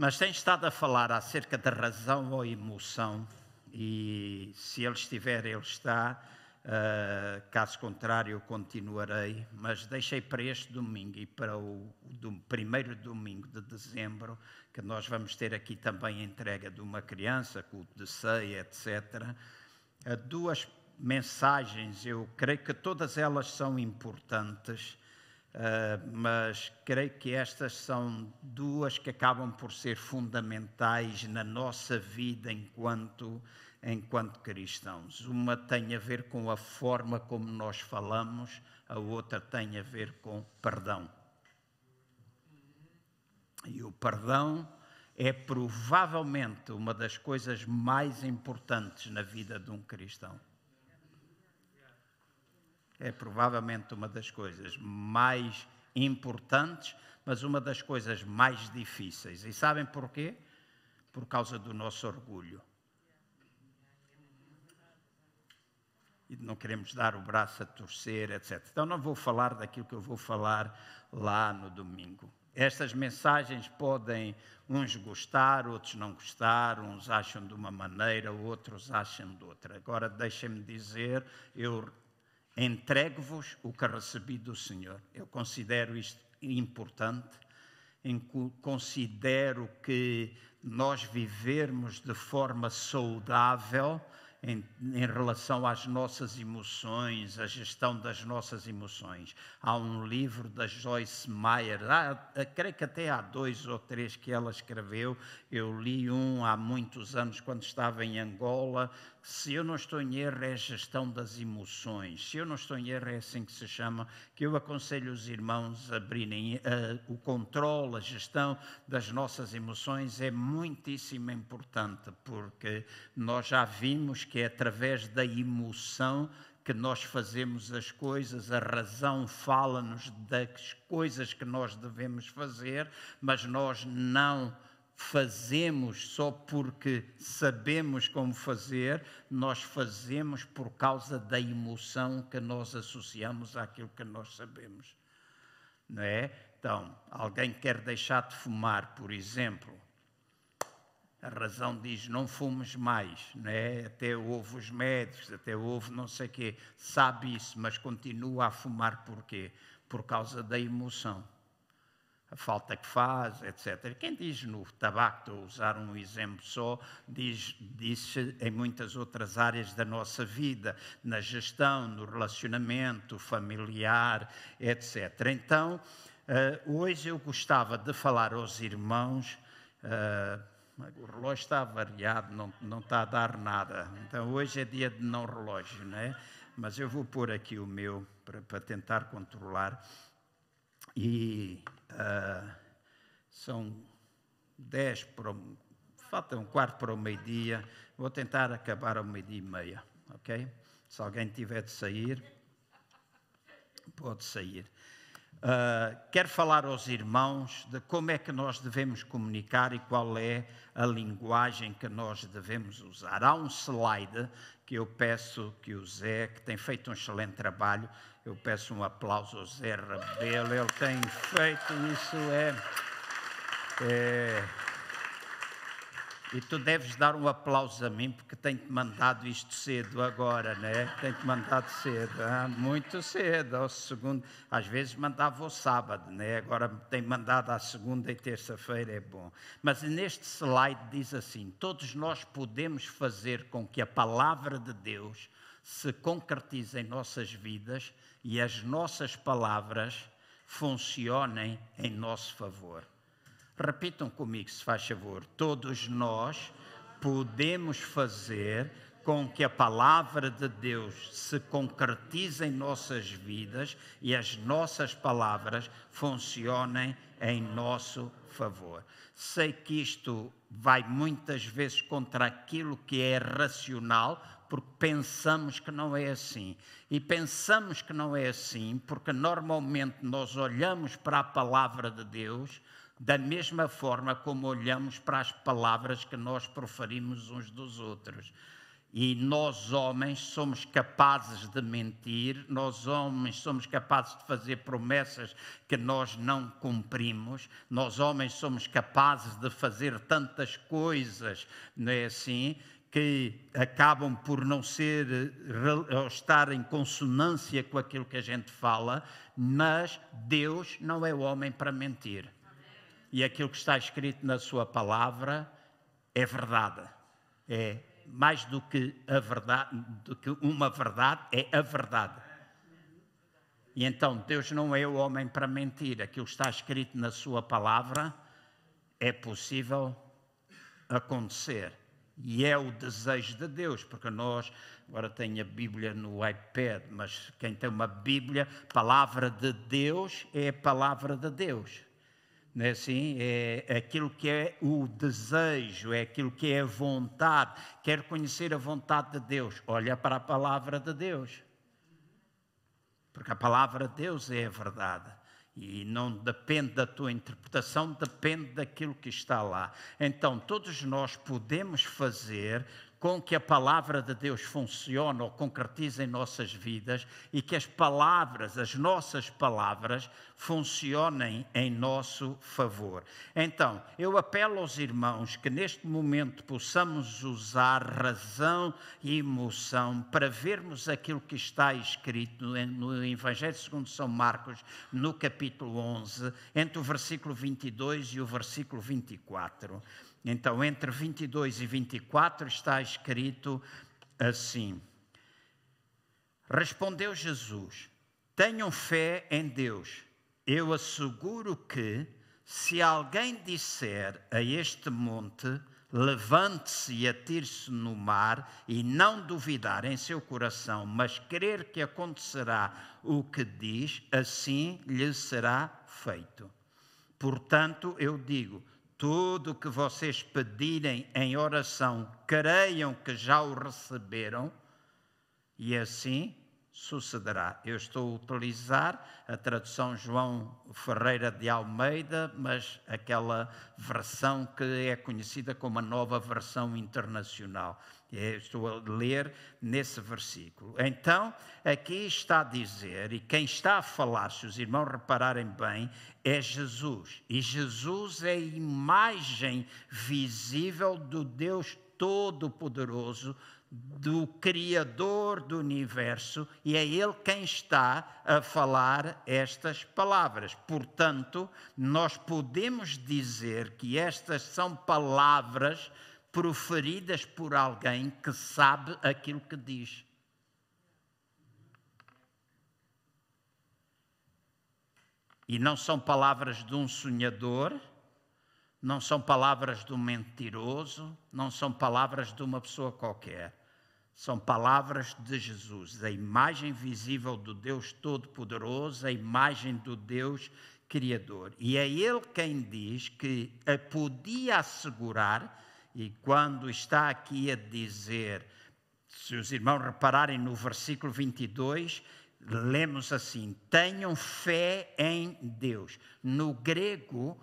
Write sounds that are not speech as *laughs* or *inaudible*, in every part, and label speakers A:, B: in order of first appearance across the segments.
A: Mas tem estado a falar acerca da razão ou emoção, e se ele estiver, ele está. Uh, caso contrário, continuarei. Mas deixei para este domingo e para o do, primeiro domingo de dezembro, que nós vamos ter aqui também a entrega de uma criança, culto de ceia, etc. Uh, duas mensagens, eu creio que todas elas são importantes. Uh, mas creio que estas são duas que acabam por ser fundamentais na nossa vida enquanto, enquanto cristãos. Uma tem a ver com a forma como nós falamos, a outra tem a ver com perdão. E o perdão é provavelmente uma das coisas mais importantes na vida de um cristão é provavelmente uma das coisas mais importantes, mas uma das coisas mais difíceis. E sabem porquê? Por causa do nosso orgulho. E não queremos dar o braço a torcer, etc. Então não vou falar daquilo que eu vou falar lá no domingo. Estas mensagens podem uns gostar, outros não gostar, uns acham de uma maneira, outros acham de outra. Agora deixem-me dizer, eu entrego-vos o que recebi do Senhor. Eu considero isto importante, considero que nós vivermos de forma saudável em, em, relação às nossas emoções, a gestão das nossas emoções. Há um livro da Joyce Meyer, há, creio que até há dois ou três que ela escreveu. Eu li um há muitos anos, quando estava em Angola, se eu não estou em erro, é a gestão das emoções. Se eu não estou em erro, é assim que se chama, que eu aconselho os irmãos a abrirem uh, o controle, a gestão das nossas emoções é muitíssimo importante, porque nós já vimos que é através da emoção que nós fazemos as coisas, a razão fala-nos das coisas que nós devemos fazer, mas nós não fazemos só porque sabemos como fazer, nós fazemos por causa da emoção que nós associamos àquilo que nós sabemos. Não é? Então, alguém quer deixar de fumar, por exemplo, a razão diz não fumes mais, não é? até houve os médicos, até houve não sei o quê, sabe isso, mas continua a fumar porquê? Por causa da emoção a falta que faz, etc. Quem diz no tabaco, estou a usar um exemplo só, diz, diz em muitas outras áreas da nossa vida, na gestão, no relacionamento familiar, etc. Então, uh, hoje eu gostava de falar aos irmãos. Uh, o relógio está variado, não, não está a dar nada. Então, hoje é dia de não relógio, não é? Mas eu vou pôr aqui o meu para, para tentar controlar. E Uh, são dez para falta um quarto para o meio-dia. Vou tentar acabar ao meio-dia e meia, ok? Se alguém tiver de sair, pode sair. Uh, quero falar aos irmãos de como é que nós devemos comunicar e qual é a linguagem que nós devemos usar. Há um slide que eu peço que o Zé, que tem feito um excelente trabalho, eu peço um aplauso ao Zé Rabelo, ele tem feito isso, é, é, E tu deves dar um aplauso a mim, porque tenho-te mandado isto cedo agora, né? Tenho-te mandado cedo, ah, muito cedo, ao segundo. Às vezes mandava ao sábado, né? Agora tenho mandado à segunda e terça-feira, é bom. Mas neste slide diz assim: todos nós podemos fazer com que a palavra de Deus se concretize em nossas vidas e as nossas palavras funcionem em nosso favor. Repitam comigo, se faz favor. Todos nós podemos fazer com que a palavra de Deus se concretize em nossas vidas e as nossas palavras funcionem em nosso favor. Sei que isto vai muitas vezes contra aquilo que é racional, porque pensamos que não é assim. E pensamos que não é assim porque normalmente nós olhamos para a palavra de Deus da mesma forma como olhamos para as palavras que nós proferimos uns dos outros. E nós, homens, somos capazes de mentir, nós, homens, somos capazes de fazer promessas que nós não cumprimos, nós, homens, somos capazes de fazer tantas coisas, não é assim? Que acabam por não ser, ou estar em consonância com aquilo que a gente fala, mas Deus não é homem para mentir. E aquilo que está escrito na Sua palavra é verdade. É mais do que a verdade, do que uma verdade, é a verdade. E então Deus não é o homem para mentir. Aquilo que está escrito na sua palavra é possível acontecer. E é o desejo de Deus, porque nós, agora tenho a Bíblia no iPad, mas quem tem uma Bíblia, palavra de Deus é a palavra de Deus não é assim? É aquilo que é o desejo, é aquilo que é a vontade. Quer conhecer a vontade de Deus, olha para a palavra de Deus. Porque a palavra de Deus é a verdade. E não depende da tua interpretação, depende daquilo que está lá. Então, todos nós podemos fazer com que a palavra de Deus funcione ou concretize em nossas vidas e que as palavras, as nossas palavras, funcionem em nosso favor. Então, eu apelo aos irmãos que neste momento possamos usar razão e emoção para vermos aquilo que está escrito no Evangelho segundo São Marcos, no capítulo 11, entre o versículo 22 e o versículo 24. Então, entre 22 e 24 está escrito assim: Respondeu Jesus: Tenham fé em Deus. Eu asseguro que, se alguém disser a este monte, levante-se e atire-se no mar, e não duvidar em seu coração, mas crer que acontecerá o que diz, assim lhe será feito. Portanto, eu digo: tudo o que vocês pedirem em oração, creiam que já o receberam, e assim sucederá. Eu estou a utilizar a tradução João Ferreira de Almeida, mas aquela versão que é conhecida como a nova versão internacional. Estou a ler nesse versículo. Então, aqui está a dizer, e quem está a falar, se os irmãos repararem bem, é Jesus. E Jesus é a imagem visível do Deus Todo-Poderoso, do Criador do universo, e é Ele quem está a falar estas palavras. Portanto, nós podemos dizer que estas são palavras proferidas por alguém que sabe aquilo que diz. E não são palavras de um sonhador, não são palavras de um mentiroso, não são palavras de uma pessoa qualquer. São palavras de Jesus, a imagem visível do Deus Todo-Poderoso, a imagem do Deus Criador. E é Ele quem diz que podia assegurar e quando está aqui a dizer, se os irmãos repararem no versículo 22, lemos assim: tenham fé em Deus. No grego,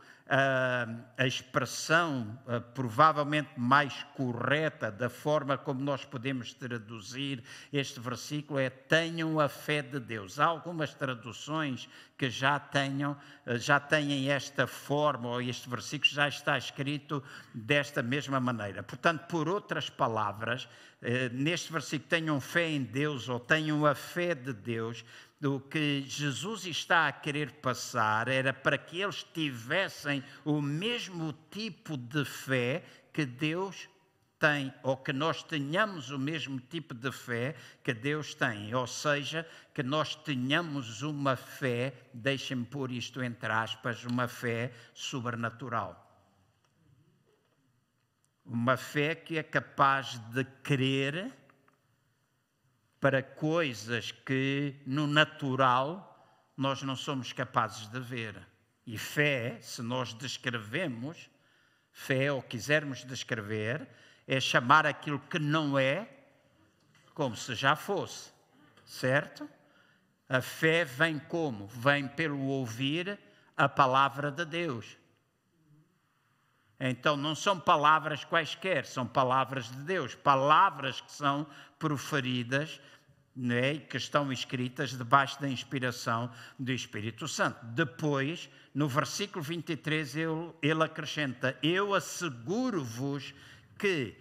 A: a expressão provavelmente mais correta da forma como nós podemos traduzir este versículo é tenham a fé de Deus. Há algumas traduções que já tenham já têm esta forma ou este versículo já está escrito desta mesma maneira. Portanto, por outras palavras, neste versículo tenham fé em Deus ou tenham a fé de Deus do que Jesus está a querer passar era para que eles tivessem o mesmo tipo de fé que Deus tem, ou que nós tenhamos o mesmo tipo de fé que Deus tem, ou seja, que nós tenhamos uma fé, deixem-me pôr isto entre aspas, uma fé sobrenatural. Uma fé que é capaz de crer para coisas que no natural nós não somos capazes de ver. E fé, se nós descrevemos, fé ou quisermos descrever, é chamar aquilo que não é como se já fosse, certo? A fé vem como? Vem pelo ouvir a palavra de Deus. Então não são palavras quaisquer, são palavras de Deus, palavras que são proferidas né, que estão escritas debaixo da inspiração do Espírito Santo. Depois, no versículo 23, ele, ele acrescenta: Eu asseguro-vos que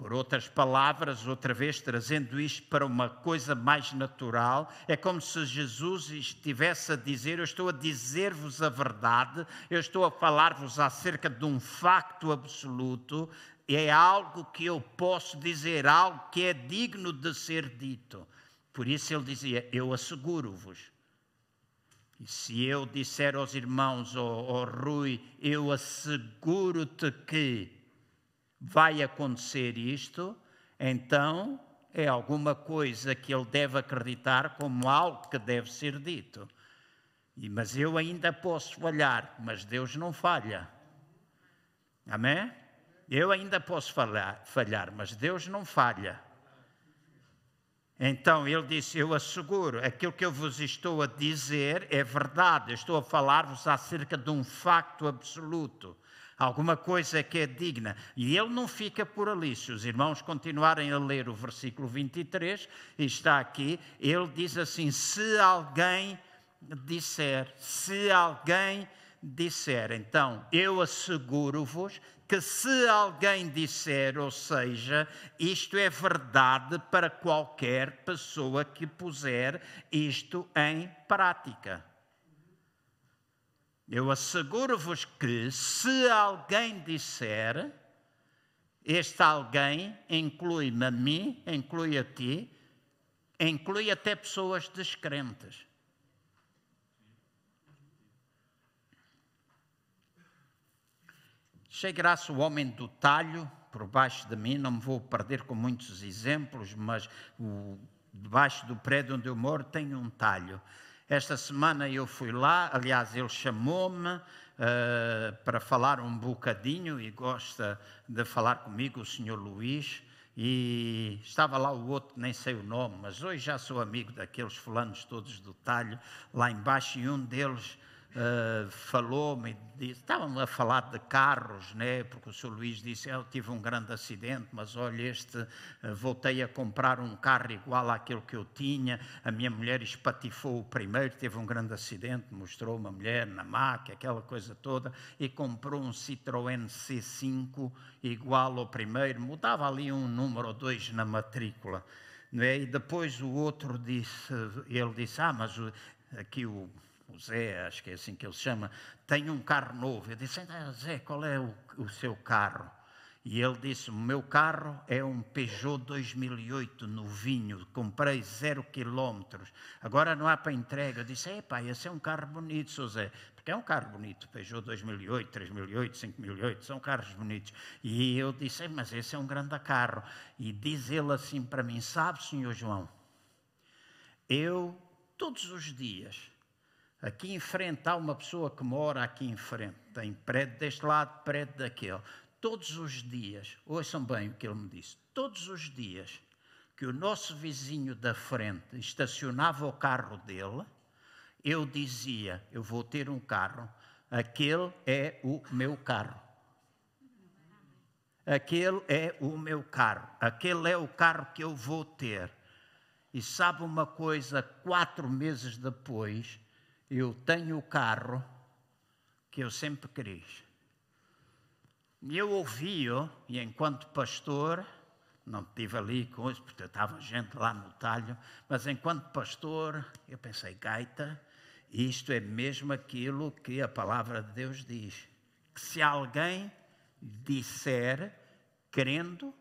A: por outras palavras, outra vez trazendo isto para uma coisa mais natural, é como se Jesus estivesse a dizer: Eu estou a dizer-vos a verdade, eu estou a falar-vos acerca de um facto absoluto, é algo que eu posso dizer, algo que é digno de ser dito. Por isso ele dizia: Eu asseguro-vos. E se eu disser aos irmãos, ao, ao Rui, eu asseguro-te que vai acontecer isto, então é alguma coisa que ele deve acreditar como algo que deve ser dito. Mas eu ainda posso falhar, mas Deus não falha. Amém? Eu ainda posso falhar, falhar mas Deus não falha. Então ele disse: Eu asseguro, aquilo que eu vos estou a dizer é verdade, eu estou a falar-vos acerca de um facto absoluto alguma coisa que é digna. E ele não fica por ali. Se os irmãos continuarem a ler o versículo 23, está aqui, ele diz assim: se alguém disser, se alguém disser, então eu asseguro-vos que se alguém disser, ou seja, isto é verdade para qualquer pessoa que puser isto em prática. Eu asseguro-vos que, se alguém disser, este alguém inclui-me a mim, inclui a ti, inclui até pessoas descrentes. Chegará-se o homem do talho por baixo de mim, não me vou perder com muitos exemplos, mas o, debaixo do prédio onde eu moro tem um talho. Esta semana eu fui lá, aliás, ele chamou-me uh, para falar um bocadinho e gosta de falar comigo, o senhor Luís. E estava lá o outro, nem sei o nome, mas hoje já sou amigo daqueles fulanos todos do talho, lá embaixo, e um deles uh, falou-me, estavam a falar de carros, né? porque o Sr. Luís disse, eu tive um grande acidente, mas olha, este, uh, voltei a comprar um carro igual àquele que eu tinha, a minha mulher espatifou o primeiro, teve um grande acidente, mostrou uma mulher na máquina, aquela coisa toda, e comprou um Citroën C5 igual ao primeiro, mudava ali um número ou dois na matrícula. É? E depois o outro disse, ele disse, ah, mas aqui o o Zé, acho que é assim que ele se chama, tem um carro novo. Eu disse, ah, Zé, qual é o, o seu carro? E ele disse: O meu carro é um Peugeot 2008 novinho, comprei zero quilómetros, agora não há para entrega. Eu disse: Epá, esse é um carro bonito, Sr. Zé, porque é um carro bonito, Peugeot 2008, 3008, 5008, são carros bonitos. E eu disse: Mas esse é um grande carro. E diz ele assim para mim: Sabe, Senhor João, eu todos os dias Aqui em frente há uma pessoa que mora aqui em frente, tem prédio deste lado, prédio daquele. Todos os dias, ouçam bem o que ele me disse, todos os dias que o nosso vizinho da frente estacionava o carro dele, eu dizia: Eu vou ter um carro, aquele é o meu carro. Aquele é o meu carro, aquele é o carro que eu vou ter. E sabe uma coisa, quatro meses depois, eu tenho o carro que eu sempre quis. E eu ouvi-o, e enquanto pastor, não estive ali com isso, porque estava gente lá no talho, mas enquanto pastor, eu pensei, gaita, isto é mesmo aquilo que a palavra de Deus diz. Que se alguém disser, crendo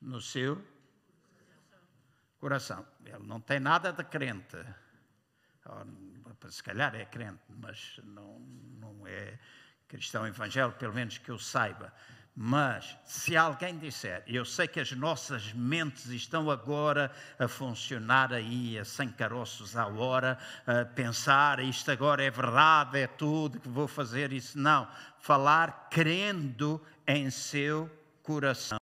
A: no seu coração, ele não tem nada de crente se calhar é crente, mas não, não é cristão evangélico, pelo menos que eu saiba. Mas se alguém disser, eu sei que as nossas mentes estão agora a funcionar aí a 100 caroços à hora, a pensar isto agora é verdade, é tudo que vou fazer isso. Não, falar crendo em seu coração,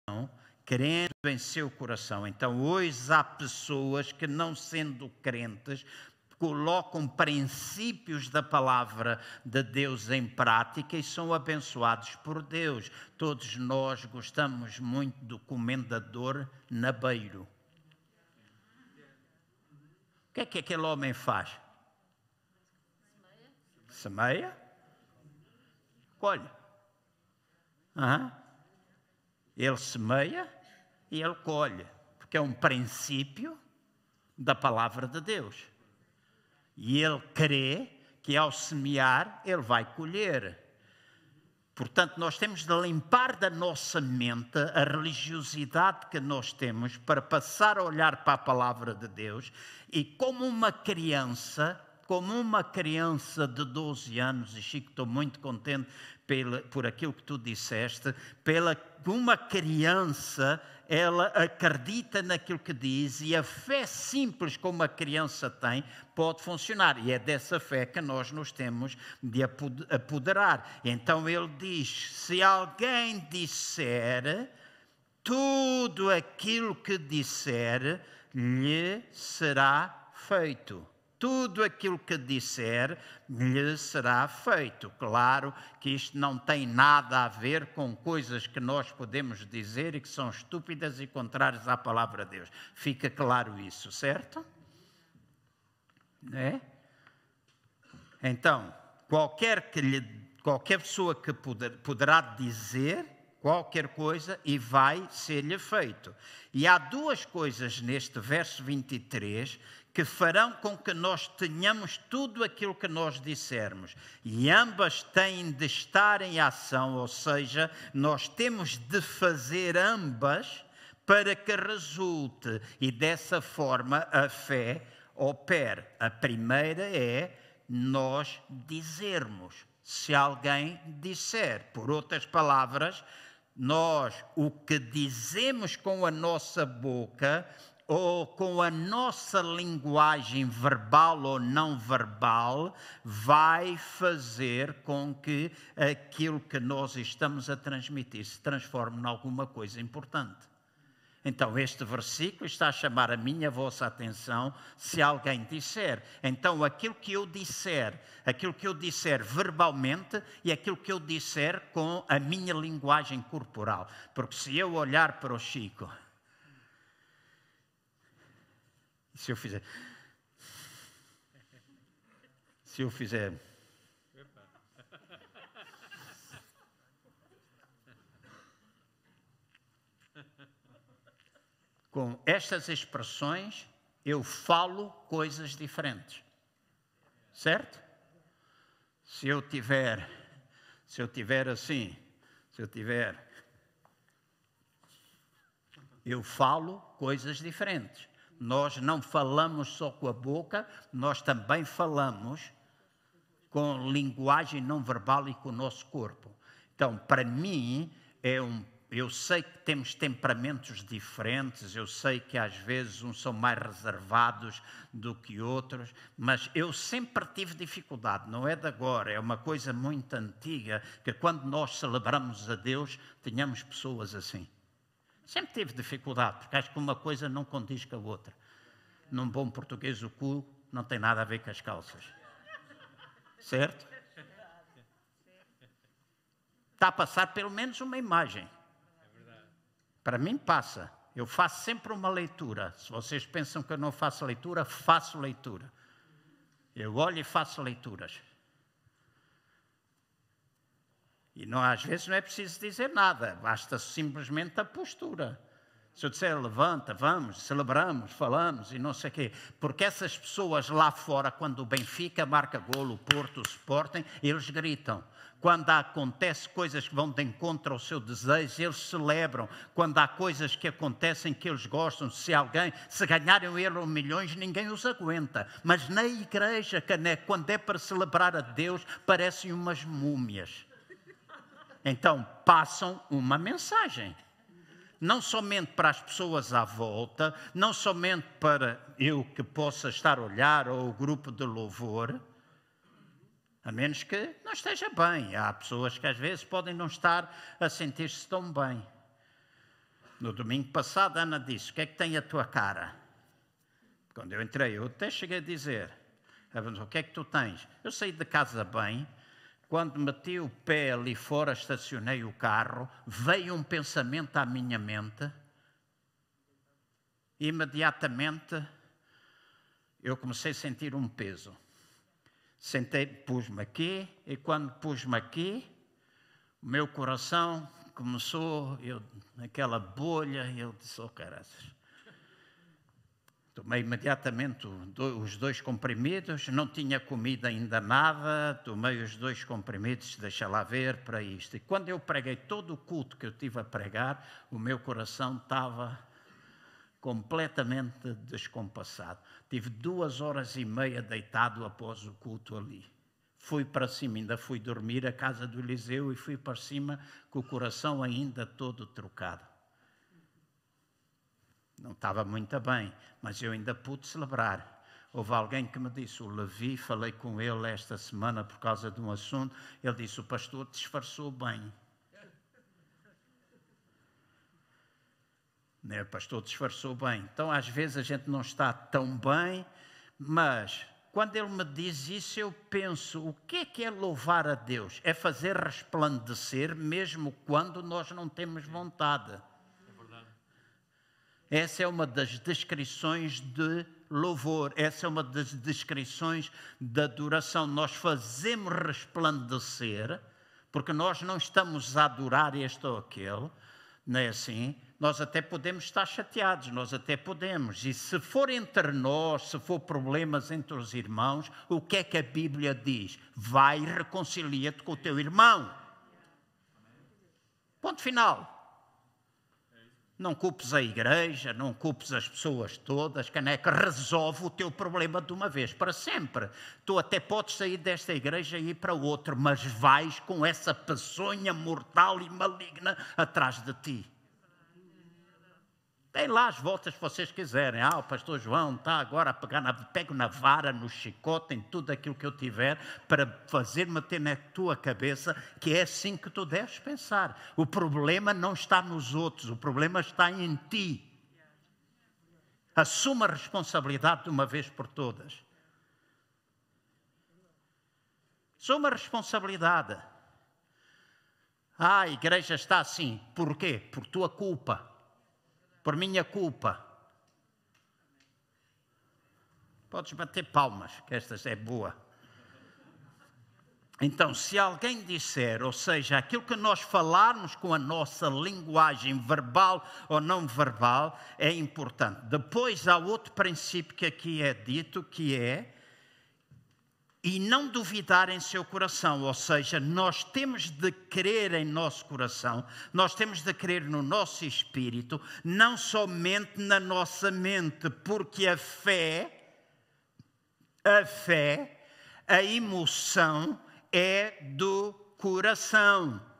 A: crendo em seu coração. Então hoje há pessoas que não sendo crentes colocam princípios da palavra de Deus em prática e são abençoados por Deus. Todos nós gostamos muito do comendador Nabeiro. O que é que aquele homem faz? Semeia, colhe. Uhum. Ele semeia e ele colhe, porque é um princípio da palavra de Deus. E ele crê que ao semear ele vai colher. Portanto, nós temos de limpar da nossa mente a religiosidade que nós temos para passar a olhar para a palavra de Deus e, como uma criança, como uma criança de 12 anos, e Chico, estou muito contente pela, por aquilo que tu disseste, pela uma criança ela acredita naquilo que diz e a fé simples como a criança tem pode funcionar. E é dessa fé que nós nos temos de apoderar. Então ele diz: se alguém disser tudo aquilo que disser, lhe será feito tudo aquilo que disser lhe será feito. Claro que isto não tem nada a ver com coisas que nós podemos dizer e que são estúpidas e contrárias à palavra de Deus. Fica claro isso, certo? É? Então, qualquer, que lhe, qualquer pessoa que poder, poderá dizer qualquer coisa e vai ser-lhe feito. E há duas coisas neste verso 23 que farão com que nós tenhamos tudo aquilo que nós dissermos. E ambas têm de estar em ação, ou seja, nós temos de fazer ambas para que resulte e dessa forma a fé opere. A primeira é nós dizermos. Se alguém disser, por outras palavras, nós o que dizemos com a nossa boca ou com a nossa linguagem verbal ou não verbal, vai fazer com que aquilo que nós estamos a transmitir se transforme em alguma coisa importante. Então, este versículo está a chamar a minha a vossa atenção se alguém disser. Então, aquilo que eu disser, aquilo que eu disser verbalmente e aquilo que eu disser com a minha linguagem corporal. Porque se eu olhar para o Chico se eu fizer. Se eu fizer. Com estas expressões, eu falo coisas diferentes. Certo? Se eu tiver, se eu tiver assim, se eu tiver, eu falo coisas diferentes nós não falamos só com a boca, nós também falamos com linguagem não verbal e com o nosso corpo. Então, para mim, é um, eu sei que temos temperamentos diferentes, eu sei que às vezes uns são mais reservados do que outros, mas eu sempre tive dificuldade, não é de agora, é uma coisa muito antiga, que quando nós celebramos a Deus, tenhamos pessoas assim. Sempre tive dificuldade, porque acho que uma coisa não condiz com a outra. Num bom português, o cu não tem nada a ver com as calças. Certo? Está a passar pelo menos uma imagem. Para mim, passa. Eu faço sempre uma leitura. Se vocês pensam que eu não faço leitura, faço leitura. Eu olho e faço leituras. E não, às vezes não é preciso dizer nada, basta simplesmente a postura. Se eu disser levanta, vamos, celebramos, falamos e não sei o quê. Porque essas pessoas lá fora, quando o Benfica marca golo, o Porto, o Sporting, eles gritam. Quando acontecem coisas que vão de encontro ao seu desejo, eles celebram. Quando há coisas que acontecem que eles gostam, se alguém, se ganharem o euro milhões, ninguém os aguenta. Mas na igreja, quando é para celebrar a Deus, parecem umas múmias. Então, passam uma mensagem. Não somente para as pessoas à volta, não somente para eu que possa estar a olhar ou o grupo de louvor, a menos que não esteja bem. Há pessoas que às vezes podem não estar a sentir-se tão bem. No domingo passado, Ana disse: O que é que tem a tua cara? Quando eu entrei, eu até cheguei a dizer: O que é que tu tens? Eu saí de casa bem, quando meti o pé ali fora, estacionei o carro, veio um pensamento à minha mente. Imediatamente eu comecei a sentir um peso. Sentei, pus-me aqui, e quando pus-me aqui, o meu coração começou, eu, naquela bolha, eu disse, oh caraças, Tomei imediatamente os dois comprimidos, não tinha comido ainda nada, tomei os dois comprimidos, deixa lá ver para isto. E quando eu preguei todo o culto que eu tive a pregar, o meu coração estava completamente descompassado. Tive duas horas e meia deitado após o culto ali. Fui para cima, ainda fui dormir à casa do Eliseu e fui para cima com o coração ainda todo trocado. Não estava muito bem, mas eu ainda pude celebrar. Houve alguém que me disse, o Levi, falei com ele esta semana por causa de um assunto, ele disse, o pastor disfarçou bem. *laughs* Né? O pastor disfarçou bem. Então, às vezes, a gente não está tão bem, mas quando ele me diz isso, eu penso: o que é que é louvar a Deus? É fazer resplandecer, mesmo quando nós não temos vontade. Essa é uma das descrições de louvor, essa é uma das descrições da adoração. Nós fazemos resplandecer, porque nós não estamos a adorar este ou aquele, não é assim? Nós até podemos estar chateados, nós até podemos. E se for entre nós, se for problemas entre os irmãos, o que é que a Bíblia diz? Vai e reconcilia-te com o teu irmão. Ponto final. Não culpes a igreja, não culpes as pessoas todas, caneca, resolve o teu problema de uma vez, para sempre. Tu até podes sair desta igreja e ir para outra, mas vais com essa peçonha mortal e maligna atrás de ti. Tem lá as voltas que vocês quiserem. Ah, o pastor João está agora a pegar na, pego na vara, no chicote, em tudo aquilo que eu tiver, para fazer meter na tua cabeça que é assim que tu deves pensar. O problema não está nos outros, o problema está em ti. Assuma a responsabilidade de uma vez por todas. Assuma a responsabilidade. Ah, a igreja está assim. Por quê? Por tua culpa por minha culpa. Podes bater palmas, que esta é boa. Então, se alguém disser, ou seja, aquilo que nós falarmos com a nossa linguagem verbal ou não verbal é importante. Depois há outro princípio que aqui é dito, que é e não duvidar em seu coração, ou seja, nós temos de crer em nosso coração, nós temos de crer no nosso espírito, não somente na nossa mente, porque a fé, a fé, a emoção é do coração.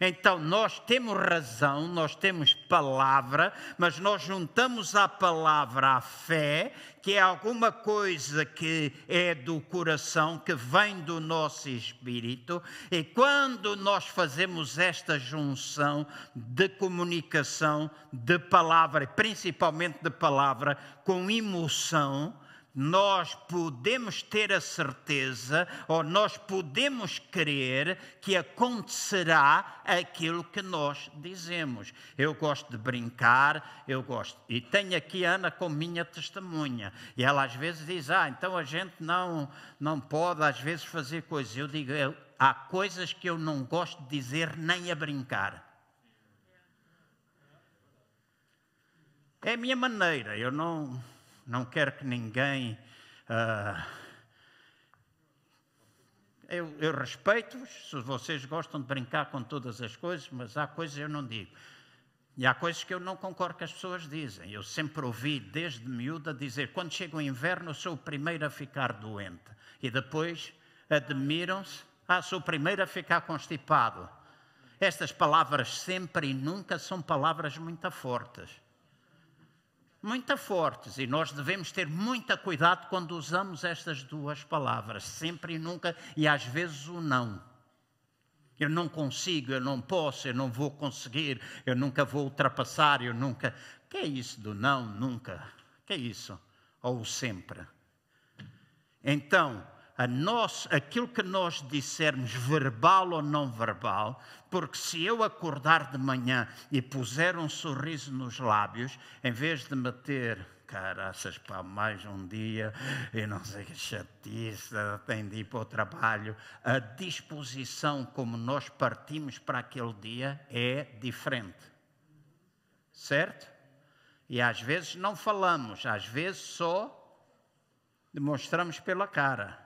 A: Então, nós temos razão, nós temos palavra, mas nós juntamos à palavra a fé, que é alguma coisa que é do coração, que vem do nosso espírito, e quando nós fazemos esta junção de comunicação de palavra, principalmente de palavra, com emoção, nós podemos ter a certeza ou nós podemos crer que acontecerá aquilo que nós dizemos. Eu gosto de brincar, eu gosto. E tenho aqui a Ana como minha testemunha. E ela às vezes diz: Ah, então a gente não, não pode às vezes fazer coisas. Eu digo: há coisas que eu não gosto de dizer nem a brincar. É a minha maneira, eu não não quero que ninguém. Uh, eu, eu respeito-vos, se vocês gostam de brincar com todas as coisas, mas há coisas que eu não digo. E há coisas que eu não concordo que as pessoas dizem. Eu sempre ouvi, desde miúda, dizer: quando chega o inverno, sou o primeiro a ficar doente. E depois admiram-se: ah, sou o primeiro a ficar constipado. Estas palavras sempre e nunca são palavras muito fortes muito fortes e nós devemos ter muito cuidado quando usamos estas duas palavras, sempre e nunca, e às vezes o não. Eu não consigo, eu não posso, eu não vou conseguir, eu nunca vou ultrapassar, eu nunca. Que é isso do não, nunca? Que é isso? Ou sempre? Então, a nós, aquilo que nós dissermos, verbal ou não verbal, porque se eu acordar de manhã e puser um sorriso nos lábios, em vez de meter caraças para mais um dia e não sei que chatice, tem de ir para o trabalho. A disposição como nós partimos para aquele dia é diferente. Certo? E às vezes não falamos, às vezes só demonstramos pela cara.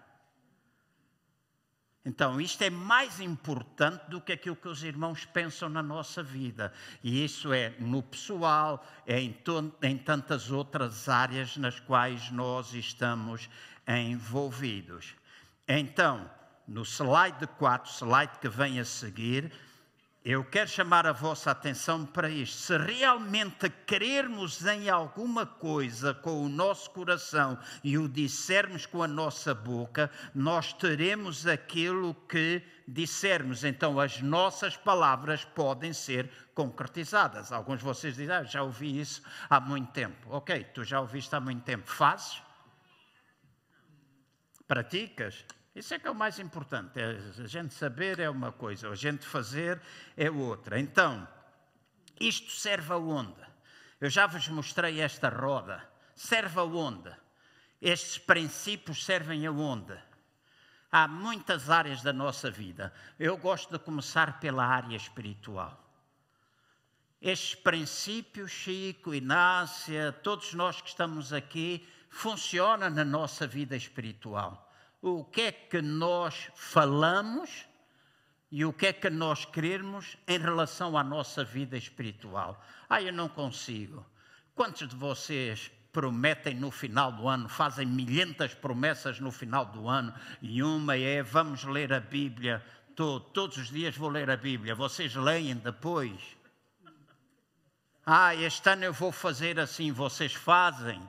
A: Então, isto é mais importante do que aquilo que os irmãos pensam na nossa vida. E isso é no pessoal, é em, em tantas outras áreas nas quais nós estamos envolvidos. Então, no slide 4, slide que vem a seguir, eu quero chamar a vossa atenção para isto. Se realmente querermos em alguma coisa com o nosso coração e o dissermos com a nossa boca, nós teremos aquilo que dissermos. Então, as nossas palavras podem ser concretizadas. Alguns de vocês dizem, ah, já ouvi isso há muito tempo. Ok, tu já ouviste há muito tempo. Fazes? Praticas? Isso é que é o mais importante. É, a gente saber é uma coisa, a gente fazer é outra. Então, isto serve aonde? Eu já vos mostrei esta roda. Serve aonde? Estes princípios servem aonde? Há muitas áreas da nossa vida. Eu gosto de começar pela área espiritual. Estes princípios, Chico, Inácia, todos nós que estamos aqui, funcionam na nossa vida espiritual o que é que nós falamos e o que é que nós queremos em relação à nossa vida espiritual. Ah, eu não consigo. Quantos de vocês prometem no final do ano, fazem milhentas promessas no final do ano, e uma é vamos ler a Bíblia, todo, todos os dias vou ler a Bíblia, vocês leem depois. Ah, este ano eu vou fazer assim, vocês fazem.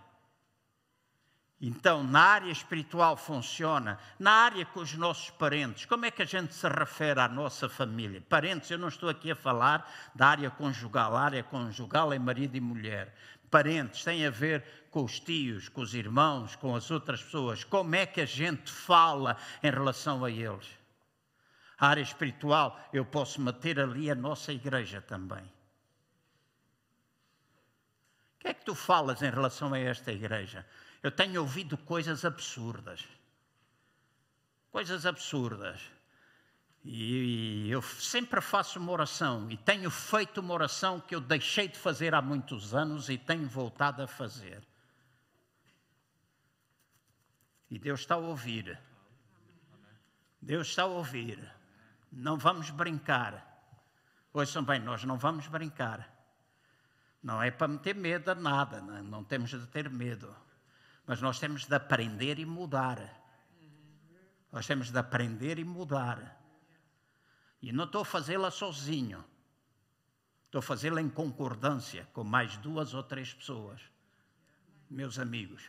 A: Então, na área espiritual funciona, na área com os nossos parentes, como é que a gente se refere à nossa família? Parentes, eu não estou aqui a falar da área conjugal, a área conjugal é marido e mulher. Parentes tem a ver com os tios, com os irmãos, com as outras pessoas. Como é que a gente fala em relação a eles? A área espiritual, eu posso meter ali a nossa igreja também. O que é que tu falas em relação a esta igreja? Eu tenho ouvido coisas absurdas. Coisas absurdas. E eu sempre faço uma oração e tenho feito uma oração que eu deixei de fazer há muitos anos e tenho voltado a fazer. E Deus está a ouvir. Deus está a ouvir. Não vamos brincar. Ouçam bem, nós não vamos brincar. Não é para meter medo a nada, não, não temos de ter medo. Mas nós temos de aprender e mudar. Nós temos de aprender e mudar. E não estou a fazê-la sozinho. Estou a fazê-la em concordância com mais duas ou três pessoas. Meus amigos.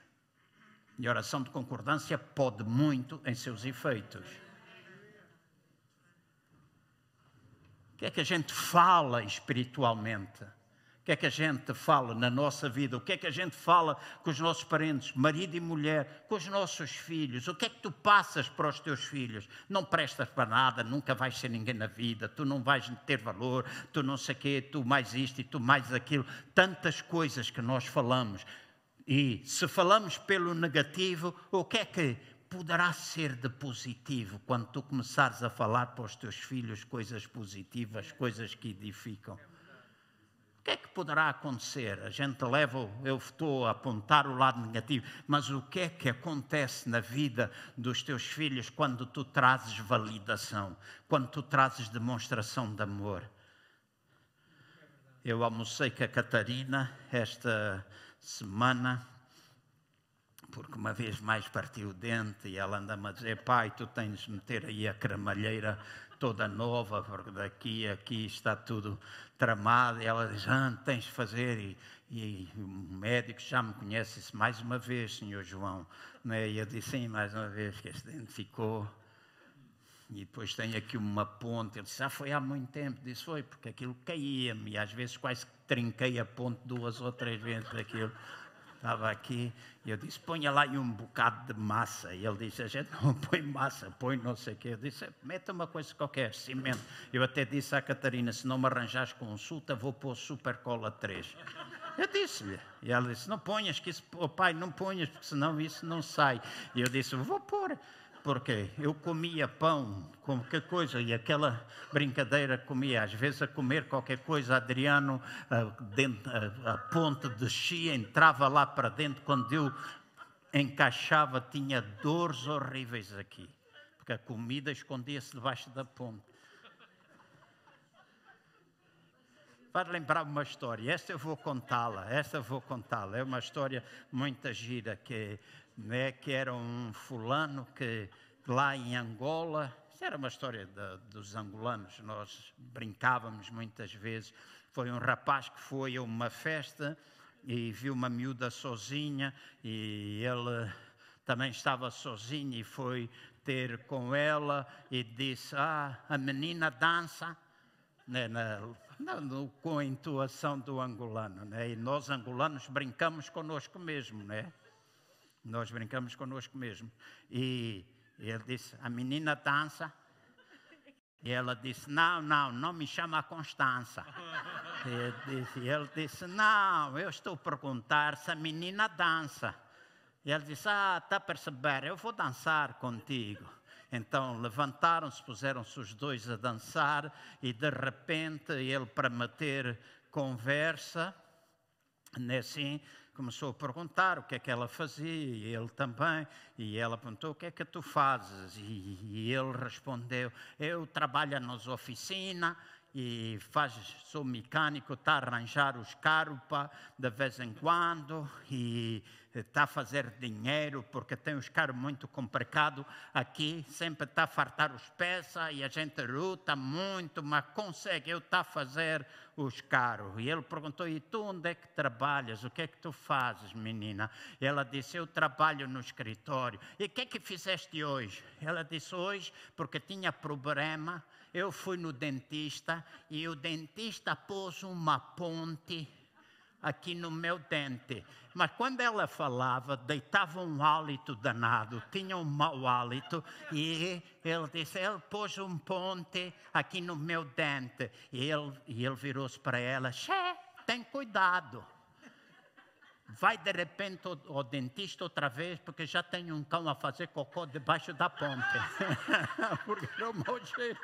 A: E a oração de concordância pode muito em seus efeitos. O que é que a gente fala espiritualmente? O que é que a gente fala na nossa vida? O que é que a gente fala com os nossos parentes, marido e mulher, com os nossos filhos? O que é que tu passas para os teus filhos? Não prestas para nada, nunca vais ser ninguém na vida, tu não vais ter valor, tu não sei quê, tu mais isto e tu mais aquilo. Tantas coisas que nós falamos. E se falamos pelo negativo, o que é que poderá ser de positivo quando tu começares a falar para os teus filhos coisas positivas, coisas que edificam? O que é que poderá acontecer? A gente leva, eu estou a apontar o lado negativo, mas o que é que acontece na vida dos teus filhos quando tu trazes validação, quando tu trazes demonstração de amor? Eu almocei com a Catarina esta semana, porque uma vez mais partiu o dente e ela anda-me a dizer: pai, tu tens de meter aí a cremalheira toda nova, porque daqui aqui está tudo tramado. E ela diz: ah, tens de fazer. E, e, o médico já me conhece disse, mais uma vez, senhor João. Né? E eu disse: sim, mais uma vez, que este dente ficou. E depois tem aqui uma ponte. Ele disse: já foi há muito tempo. Disse: foi, porque aquilo caía-me. E às vezes quase trinquei a ponte duas ou três vezes aquilo. Estava aqui, e eu disse, ponha lá um bocado de massa. E ele disse, a gente *laughs* não põe massa, põe não sei o quê. Eu disse, meta uma coisa qualquer, cimento. Eu até disse à Catarina, se não me arranjares consulta, vou pôr Super Cola 3. Eu disse-lhe, e ela disse, não ponhas, que isso, oh, pai, não ponhas, porque senão isso não sai. E eu disse, vou pôr porque eu comia pão, qualquer coisa, e aquela brincadeira comia, às vezes a comer qualquer coisa, Adriano, a, dentro, a, a ponte descia, entrava lá para dentro, quando eu encaixava, tinha dores horríveis aqui, porque a comida escondia-se debaixo da ponte. Vai lembrar uma história, esta eu vou contá-la, esta eu vou contá-la, é uma história muito gira que né, que era um fulano que lá em Angola, isso era uma história dos angolanos, nós brincávamos muitas vezes. Foi um rapaz que foi a uma festa e viu uma miúda sozinha e ele também estava sozinho e foi ter com ela e disse: Ah, a menina dança. Né, na, na, com a intuação do angolano. Né? E nós angolanos brincamos conosco mesmo, né? Nós brincamos conosco mesmo. E ele disse: A menina dança. E ela disse: Não, não, não me chama Constança. E ele disse, Não, eu estou a perguntar se a menina dança. E ele disse: Ah, está a perceber, eu vou dançar contigo. Então levantaram-se, puseram-se os dois a dançar, e de repente ele, para meter conversa, né, assim, começou a perguntar o que é que ela fazia, e ele também, e ela perguntou: O que é que tu fazes? E, e ele respondeu: Eu trabalho nas oficinas e faz, sou mecânico, está a arranjar os carros de vez em quando e está a fazer dinheiro porque tem os carros muito complicados aqui, sempre está a fartar os peças e a gente luta muito, mas consegue, eu está a fazer os carros. E ele perguntou, e tu onde é que trabalhas? O que é que tu fazes, menina? Ela disse, eu trabalho no escritório. E o que é que fizeste hoje? Ela disse, hoje, porque tinha problema, eu fui no dentista e o dentista pôs uma ponte aqui no meu dente. Mas quando ela falava, deitava um hálito danado, tinha um mau hálito, e ele disse: Ele pôs um ponte aqui no meu dente. E ele, e ele virou-se para ela: Xé, tem cuidado. Vai de repente ao, ao, dentista outra vez, porque já tem um cão a fazer cocô debaixo da ponte. *laughs* porque era o jeito.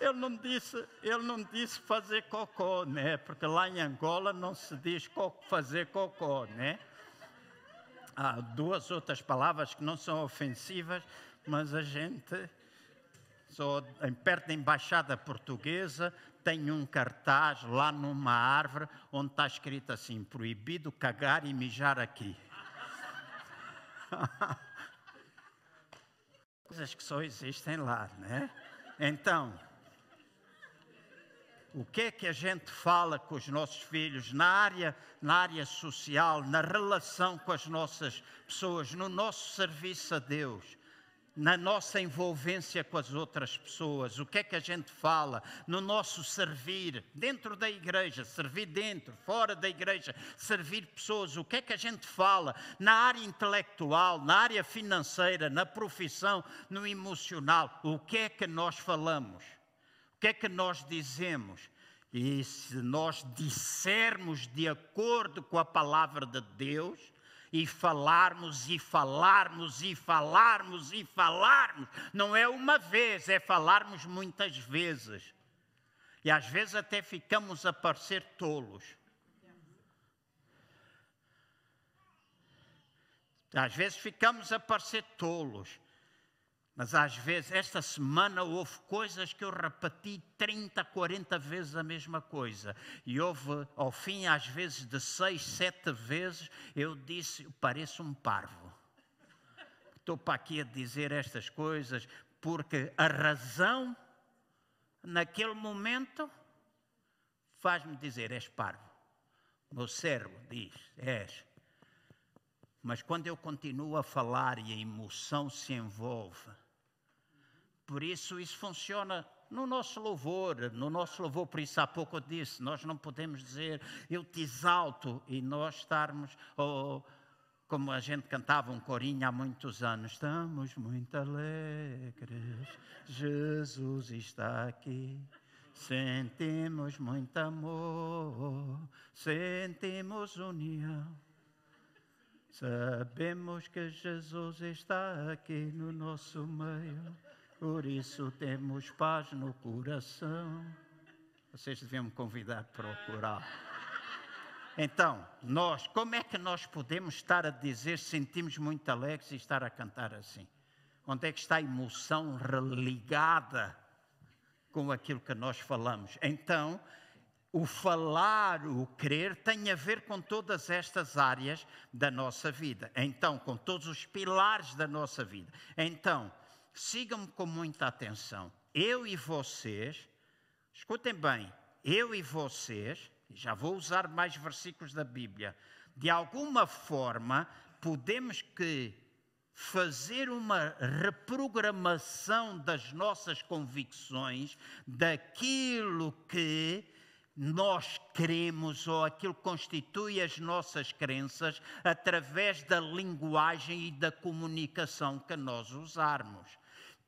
A: Ele não disse, ele não disse fazer cocô, né? Porque lá em Angola não se diz fazer cocô, né? Há duas outras palavras que não são ofensivas, mas a gente, só em perto da embaixada portuguesa, tem um cartaz lá numa árvore onde está escrito assim: proibido cagar e mijar aqui. *laughs* Coisas que só existem lá, né? Então, o que é que a gente fala com os nossos filhos na área, na área social, na relação com as nossas pessoas, no nosso serviço a Deus, na nossa envolvência com as outras pessoas, o que é que a gente fala no nosso servir dentro da igreja, servir dentro, fora da igreja, servir pessoas, o que é que a gente fala na área intelectual, na área financeira, na profissão, no emocional, o que é que nós falamos? O que é que nós dizemos? E se nós dissermos de acordo com a palavra de Deus, e falarmos e falarmos e falarmos e falarmos, não é uma vez, é falarmos muitas vezes. E às vezes até ficamos a parecer tolos. Às vezes ficamos a parecer tolos. Mas às vezes, esta semana houve coisas que eu repeti 30, 40 vezes a mesma coisa. E houve, ao fim, às vezes, de seis, sete vezes, eu disse: pareço um parvo. Estou para aqui a dizer estas coisas porque a razão, naquele momento, faz-me dizer: és parvo. O meu cérebro diz: és. Mas quando eu continuo a falar e a emoção se envolve, por isso, isso funciona no nosso louvor, no nosso louvor, por isso há pouco eu disse, nós não podemos dizer eu te exalto e nós estarmos, ou como a gente cantava um corinho há muitos anos, estamos muito alegres, Jesus está aqui. Sentimos muito amor, sentimos união. Sabemos que Jesus está aqui no nosso meio, por isso temos paz no coração. Vocês deviam me convidar para o coral. Então, nós, como é que nós podemos estar a dizer sentimos muito alegres e estar a cantar assim? Onde é que está a emoção religada com aquilo que nós falamos? Então, o falar, o crer, tem a ver com todas estas áreas da nossa vida. Então, com todos os pilares da nossa vida. Então, sigam-me com muita atenção. Eu e vocês, escutem bem, eu e vocês, já vou usar mais versículos da Bíblia, de alguma forma podemos que fazer uma reprogramação das nossas convicções, daquilo que nós queremos ou aquilo que constitui as nossas crenças através da linguagem e da comunicação que nós usarmos.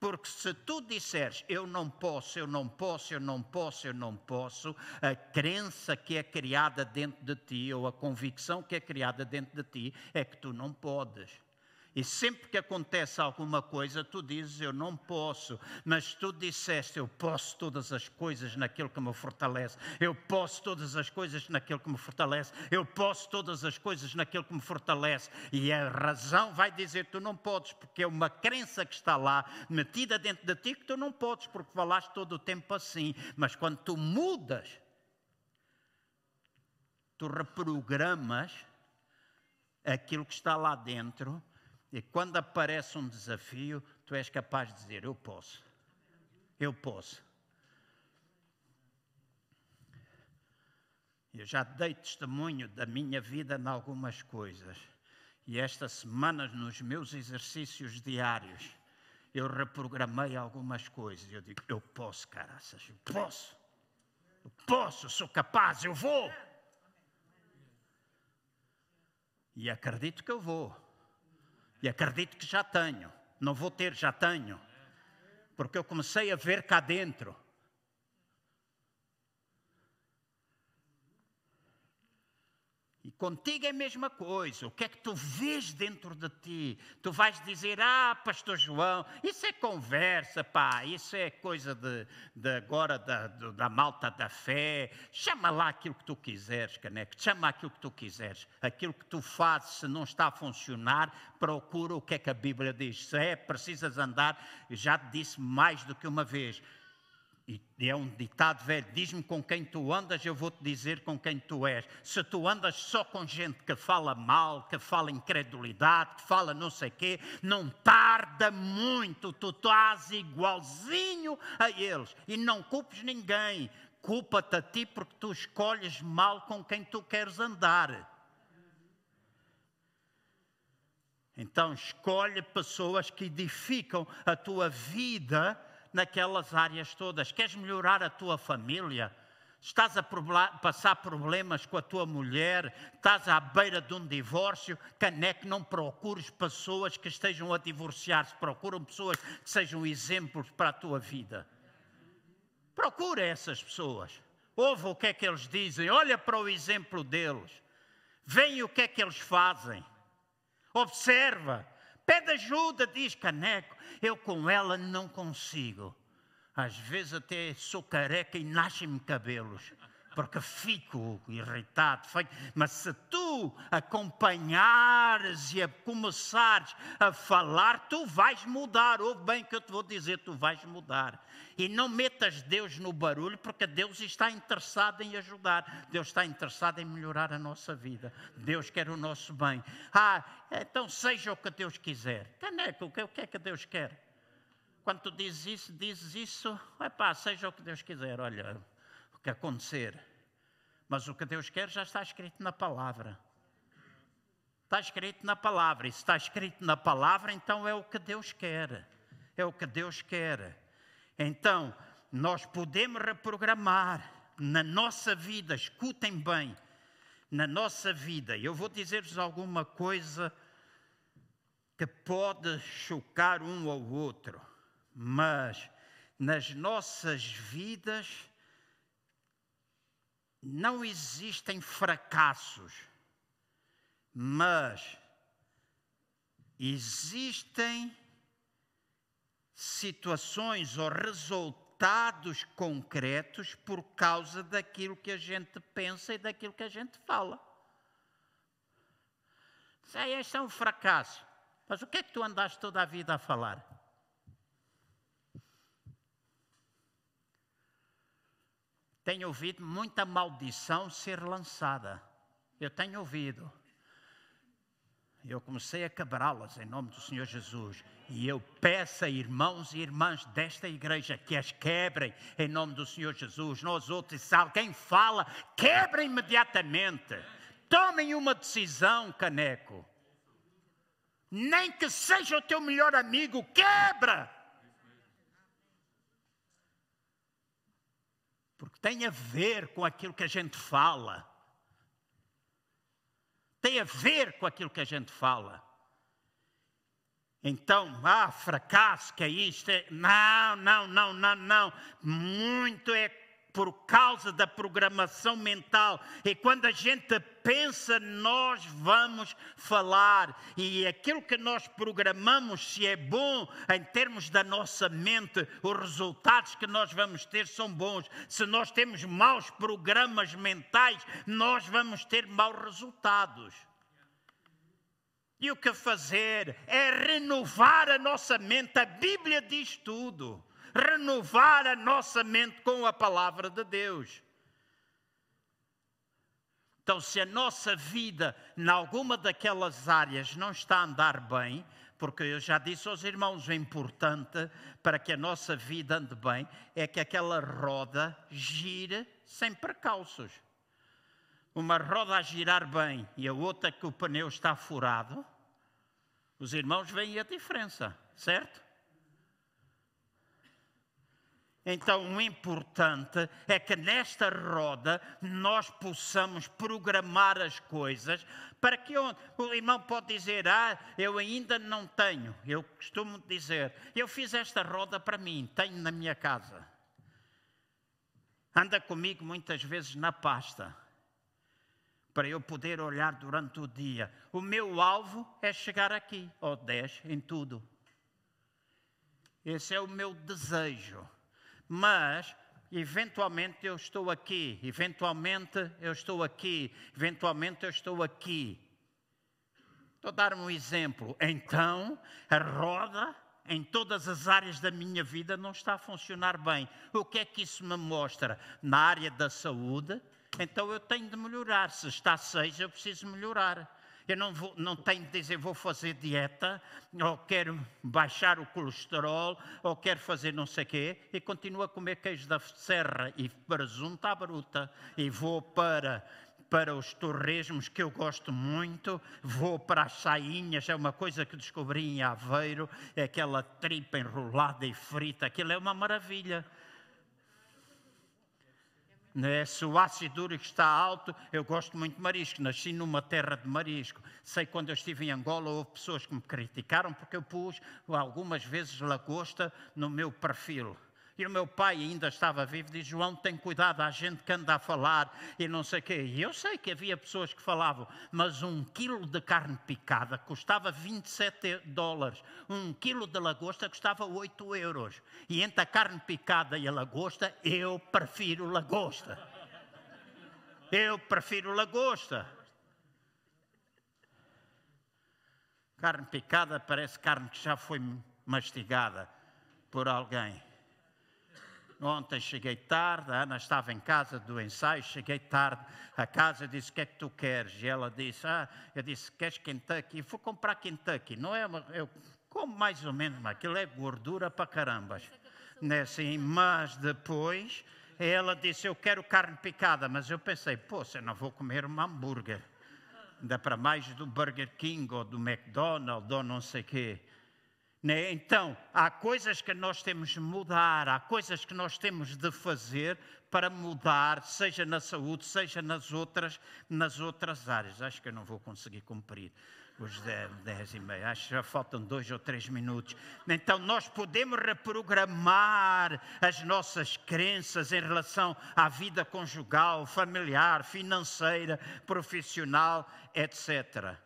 A: Porque se tu disseres eu não posso, eu não posso, eu não posso, eu não posso, a crença que é criada dentro de ti ou a convicção que é criada dentro de ti é que tu não podes. E sempre que acontece alguma coisa, tu dizes eu não posso, mas tu disseste eu posso todas as coisas naquilo que me fortalece, eu posso todas as coisas naquilo que me fortalece, eu posso todas as coisas naquilo que me fortalece. E a razão vai dizer tu não podes, porque é uma crença que está lá metida dentro de ti que tu não podes, porque falaste todo o tempo assim. Mas quando tu mudas, tu reprogramas aquilo que está lá dentro e quando aparece um desafio, tu és capaz de dizer: Eu posso. Eu posso. Eu já dei testemunho da minha vida em algumas coisas. E esta semana, nos meus exercícios diários, eu reprogramei algumas coisas. Eu digo: Eu posso, caraças, eu posso. Eu posso, sou capaz, eu vou. E acredito que eu vou. E acredito que já tenho. Não vou ter, já tenho. Porque eu comecei a ver cá dentro contigo é a mesma coisa. O que é que tu vês dentro de ti? Tu vais dizer, ah, Pastor João, isso é conversa, pá, isso é coisa de, de agora da, da malta da fé. Chama lá aquilo que tu quiseres, caneco. Chama aquilo que tu quiseres. Aquilo que tu fazes, se não está a funcionar, procura o que é que a Bíblia diz. Se é, precisas andar, já te disse mais do que uma vez e é um ditado velho: diz-me com quem tu andas, eu vou-te dizer com quem tu és. Se tu andas só com gente que fala mal, que fala incredulidade, que fala não sei quê, não tarda muito, tu estás igualzinho a eles. E não culpes ninguém, culpa-te a ti porque tu escolhes mal com quem tu queres andar. Então, escolhe pessoas que edificam a tua vida naquelas áreas todas. Queres melhorar a tua família? Estás a passar problemas com a tua mulher, estás à beira de um divórcio, caneco, não procures pessoas que estejam a divorciar-se, procuram pessoas que sejam exemplos para a tua vida. Procura essas pessoas. Ouve o que é que eles dizem, olha para o exemplo deles. Vem o que é que eles fazem. Observa, Pede ajuda, diz Caneco. Eu com ela não consigo. Às vezes até sou careca e nascem-me cabelos porque fico irritado. Mas se tu acompanhares e a começares a falar, tu vais mudar. Ouve bem que eu te vou dizer, tu vais mudar. E não metas Deus no barulho, porque Deus está interessado em ajudar. Deus está interessado em melhorar a nossa vida. Deus quer o nosso bem. Ah, então seja o que Deus quiser. Caneco, o que é que Deus quer? Quando tu dizes isso, dizes isso, epá, seja o que Deus quiser. Olha, que acontecer. Mas o que Deus quer já está escrito na palavra. Está escrito na palavra. E se está escrito na palavra, então é o que Deus quer. É o que Deus quer. Então, nós podemos reprogramar na nossa vida, escutem bem, na nossa vida. Eu vou dizer-vos alguma coisa que pode chocar um ao outro, mas nas nossas vidas não existem fracassos, mas existem situações ou resultados concretos por causa daquilo que a gente pensa e daquilo que a gente fala. Isso é um fracasso. Mas o que é que tu andaste toda a vida a falar? Tenho ouvido muita maldição ser lançada. Eu tenho ouvido. Eu comecei a quebrá-las em nome do Senhor Jesus. E eu peço a irmãos e irmãs desta igreja que as quebrem em nome do Senhor Jesus. Nós outros, se alguém fala, quebrem imediatamente. Tomem uma decisão, caneco. Nem que seja o teu melhor amigo, quebra. Porque tem a ver com aquilo que a gente fala tem a ver com aquilo que a gente fala. Então, ah, fracasso, que é isto? É... Não, não, não, não, não. Muito é por causa da programação mental. E quando a gente pensa, nós vamos falar. E aquilo que nós programamos, se é bom em termos da nossa mente, os resultados que nós vamos ter são bons. Se nós temos maus programas mentais, nós vamos ter maus resultados. E o que fazer é renovar a nossa mente. A Bíblia diz tudo renovar a nossa mente com a palavra de Deus. Então, se a nossa vida, em alguma daquelas áreas, não está a andar bem, porque eu já disse aos irmãos, o importante para que a nossa vida ande bem é que aquela roda gire sem precalços. Uma roda a girar bem e a outra que o pneu está furado, os irmãos veem a diferença, certo? Então, o importante é que nesta roda nós possamos programar as coisas para que o irmão pode dizer: Ah, eu ainda não tenho. Eu costumo dizer: Eu fiz esta roda para mim, tenho na minha casa. Anda comigo muitas vezes na pasta para eu poder olhar durante o dia. O meu alvo é chegar aqui, ou 10 em tudo. Esse é o meu desejo mas eventualmente eu estou aqui, eventualmente eu estou aqui, eventualmente eu estou aqui. Estou a dar um exemplo. Então, a roda em todas as áreas da minha vida não está a funcionar bem. O que é que isso me mostra? Na área da saúde, então eu tenho de melhorar. Se está seis, eu preciso melhorar. Eu não, vou, não tenho de dizer vou fazer dieta, ou quero baixar o colesterol, ou quero fazer não sei o quê, e continuo a comer queijo da serra. E presunto à bruta, e vou para para os torresmos, que eu gosto muito, vou para as sainhas, é uma coisa que descobri em Aveiro, é aquela tripa enrolada e frita, aquilo é uma maravilha. Né? Se o ácido úrico está alto, eu gosto muito de marisco, nasci numa terra de marisco. Sei quando eu estive em Angola, houve pessoas que me criticaram porque eu pus algumas vezes lagosta no meu perfil. E o meu pai ainda estava vivo, diz: João, tem cuidado, há gente que anda a falar e não sei o quê. E eu sei que havia pessoas que falavam, mas um quilo de carne picada custava 27 dólares, um quilo de lagosta custava 8 euros. E entre a carne picada e a lagosta, eu prefiro lagosta. Eu prefiro lagosta. Carne picada parece carne que já foi mastigada por alguém. Ontem cheguei tarde, a Ana estava em casa do ensaio, cheguei tarde a casa, disse: O que é que tu queres? E ela disse: Ah, eu disse: Queres Kentucky? E fui comprar Kentucky. Não é uma, eu como mais ou menos, mas aquilo é gordura para carambas. Né, assim, mas depois ela disse: Eu quero carne picada. Mas eu pensei: Pô, eu não vou comer um hambúrguer. Ainda para mais do Burger King ou do McDonald's ou não sei o quê. Né? Então, há coisas que nós temos de mudar, há coisas que nós temos de fazer para mudar, seja na saúde, seja nas outras, nas outras áreas. Acho que eu não vou conseguir cumprir os 10, e meia. Acho que já faltam dois ou três minutos. Então, nós podemos reprogramar as nossas crenças em relação à vida conjugal, familiar, financeira, profissional, etc.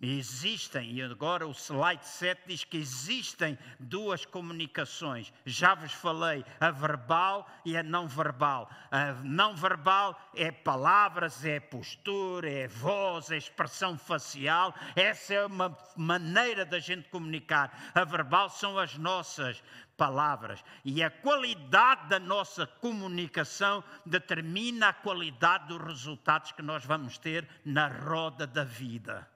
A: Existem, e agora o slide 7 diz que existem duas comunicações. Já vos falei, a verbal e a não verbal. A não verbal é palavras, é postura, é voz, é expressão facial. Essa é uma maneira da gente comunicar. A verbal são as nossas palavras. E a qualidade da nossa comunicação determina a qualidade dos resultados que nós vamos ter na roda da vida.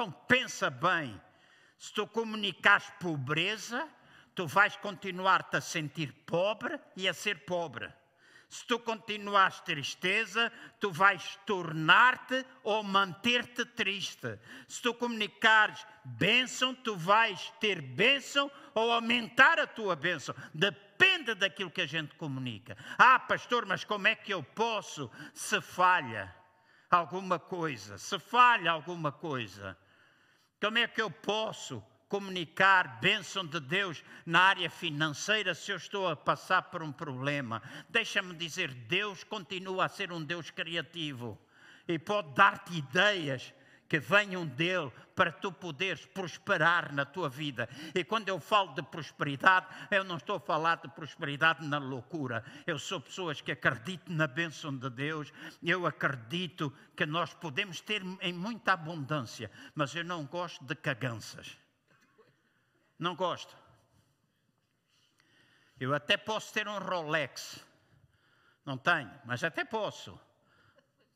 A: Então pensa bem, se tu comunicares pobreza, tu vais continuar-te a sentir pobre e a ser pobre. Se tu continuares tristeza, tu vais tornar-te ou manter-te triste. Se tu comunicares bênção, tu vais ter bênção ou aumentar a tua bênção. Depende daquilo que a gente comunica. Ah, pastor, mas como é que eu posso se falha alguma coisa? Se falha alguma coisa, como é que eu posso comunicar bênção de Deus na área financeira se eu estou a passar por um problema? Deixa-me dizer, Deus continua a ser um Deus criativo e pode dar-te ideias que venham dele para tu poderes prosperar na tua vida. E quando eu falo de prosperidade, eu não estou a falar de prosperidade na loucura. Eu sou pessoas que acreditam na bênção de Deus. Eu acredito que nós podemos ter em muita abundância, mas eu não gosto de caganças. Não gosto. Eu até posso ter um Rolex. Não tenho, mas até posso.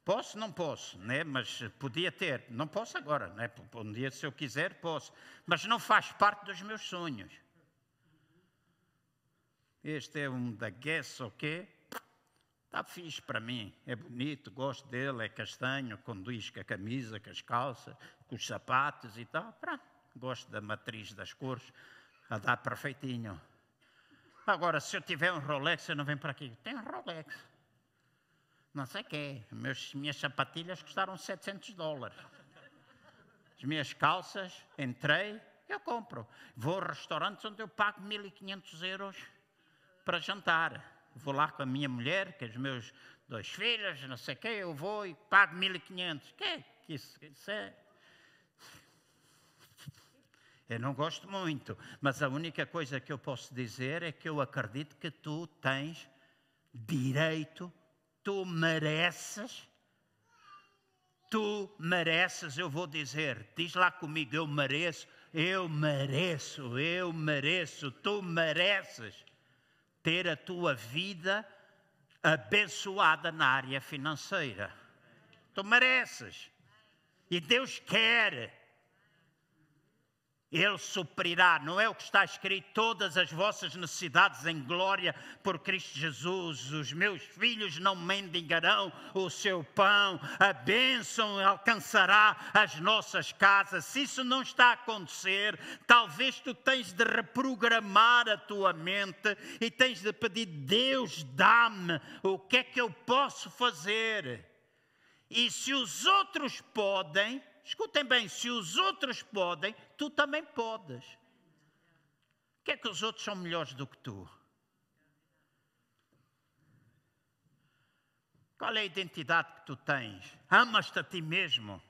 A: Posso? Não posso, né? mas podia ter. Não posso agora, né? um dia, se eu quiser, posso. Mas não faz parte dos meus sonhos. Este é um da Guess, ok? Está fixe para mim, é bonito, gosto dele, é castanho, conduz com a camisa, com as calças, com os sapatos e tal. Pronto, gosto da matriz das cores, a dar perfeitinho. Agora, se eu tiver um Rolex, eu não venho para aqui. Tem um Rolex não sei o quê. Meus, minhas sapatilhas custaram 700 dólares. As minhas calças, entrei, eu compro. Vou a restaurantes onde eu pago 1.500 euros para jantar. Vou lá com a minha mulher, com os meus dois filhos, não sei o quê, eu vou e pago 1.500. Que que isso, isso é... Eu não gosto muito, mas a única coisa que eu posso dizer é que eu acredito que tu tens direito tu mereces, tu mereces, eu vou dizer, diz lá comigo, eu mereço, eu mereço, eu mereço, tu mereces ter a tua vida abençoada na área financeira. Tu mereces. E Deus quer ele suprirá, não é o que está escrito, todas as vossas necessidades em glória por Cristo Jesus. Os meus filhos não mendigarão o seu pão, a bênção alcançará as nossas casas. Se isso não está a acontecer, talvez tu tens de reprogramar a tua mente e tens de pedir: Deus, dá-me, o que é que eu posso fazer? E se os outros podem, escutem bem, se os outros podem, tu também podes. O que é que os outros são melhores do que tu? Qual é a identidade que tu tens? Amas-te a ti mesmo?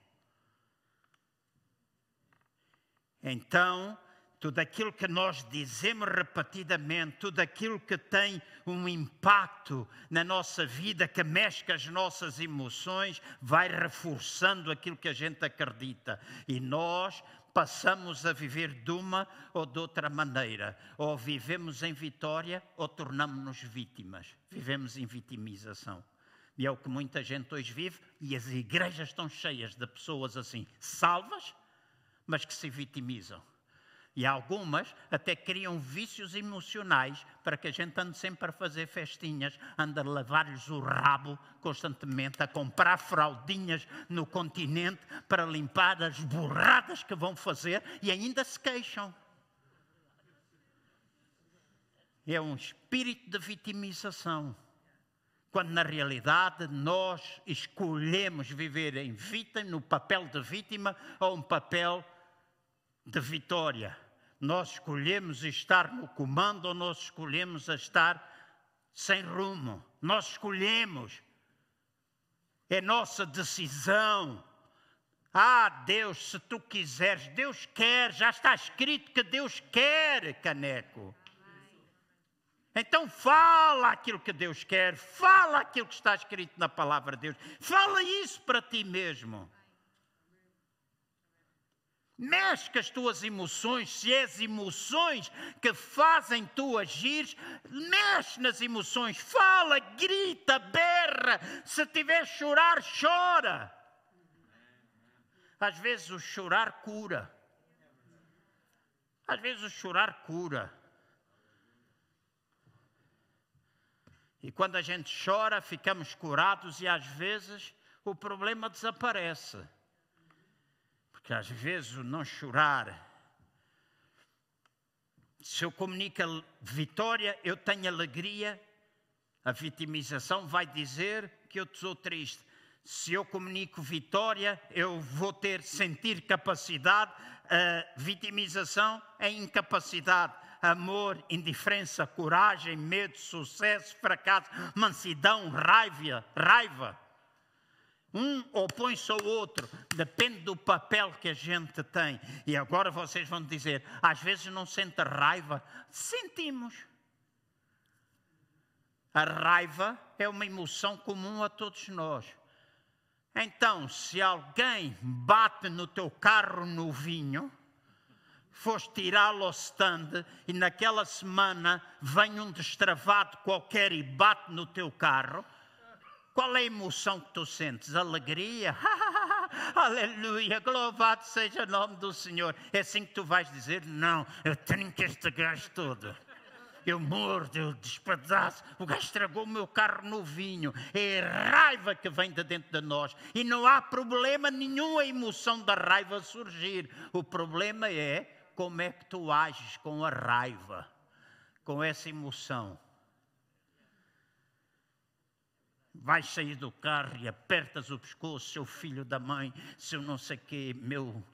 A: Então, tudo aquilo que nós dizemos repetidamente, tudo aquilo que tem um impacto na nossa vida, que mexe com as nossas emoções, vai reforçando aquilo que a gente acredita. E nós passamos a viver de uma ou de outra maneira. Ou vivemos em vitória ou tornamos-nos vítimas. Vivemos em vitimização. E é o que muita gente hoje vive, e as igrejas estão cheias de pessoas assim, salvas, mas que se vitimizam E algumas até criam vícios emocionais para que a gente ande sempre a fazer festinhas, ande a lavar-lhes o rabo constantemente, a comprar fraldinhas no continente para limpar as borradas que vão fazer e ainda se queixam. É um espírito de vitimização. Quando na realidade nós escolhemos viver em vítima, no papel de vítima ou um papel de vitória. Nós escolhemos estar no comando ou nós escolhemos estar sem rumo. Nós escolhemos. É nossa decisão. Ah, Deus, se tu quiseres, Deus quer, já está escrito que Deus quer, caneco. Então fala aquilo que Deus quer, fala aquilo que está escrito na palavra de Deus, fala isso para ti mesmo. Mexe com as tuas emoções, se as emoções que fazem tu agir, mexe nas emoções, fala, grita, berra. Se tiver chorar, chora. Às vezes o chorar cura. Às vezes o chorar cura. E quando a gente chora, ficamos curados e às vezes o problema desaparece. Porque às vezes o não chorar, se eu comunico vitória, eu tenho alegria, a vitimização vai dizer que eu estou triste. Se eu comunico vitória, eu vou ter, sentir capacidade, a vitimização é incapacidade amor, indiferença, coragem, medo, sucesso, fracasso, mansidão, raiva, raiva. Um opõe-se ao outro, depende do papel que a gente tem. E agora vocês vão dizer: às vezes não sente raiva. Sentimos. A raiva é uma emoção comum a todos nós. Então, se alguém bate no teu carro no vinho, foste tirá-lo ao stand e naquela semana vem um destravado qualquer e bate no teu carro, qual é a emoção que tu sentes? Alegria? *laughs* Aleluia, louvado seja o nome do Senhor. É assim que tu vais dizer: Não, eu tenho que este gajo todo. Eu mordo, eu despedaço. O gajo estragou o meu carro novinho. É raiva que vem de dentro de nós. E não há problema nenhum a emoção da raiva surgir. O problema é como é que tu ages com a raiva, com essa emoção. Vais sair do carro e apertas o pescoço, seu filho da mãe, seu não sei quê, meu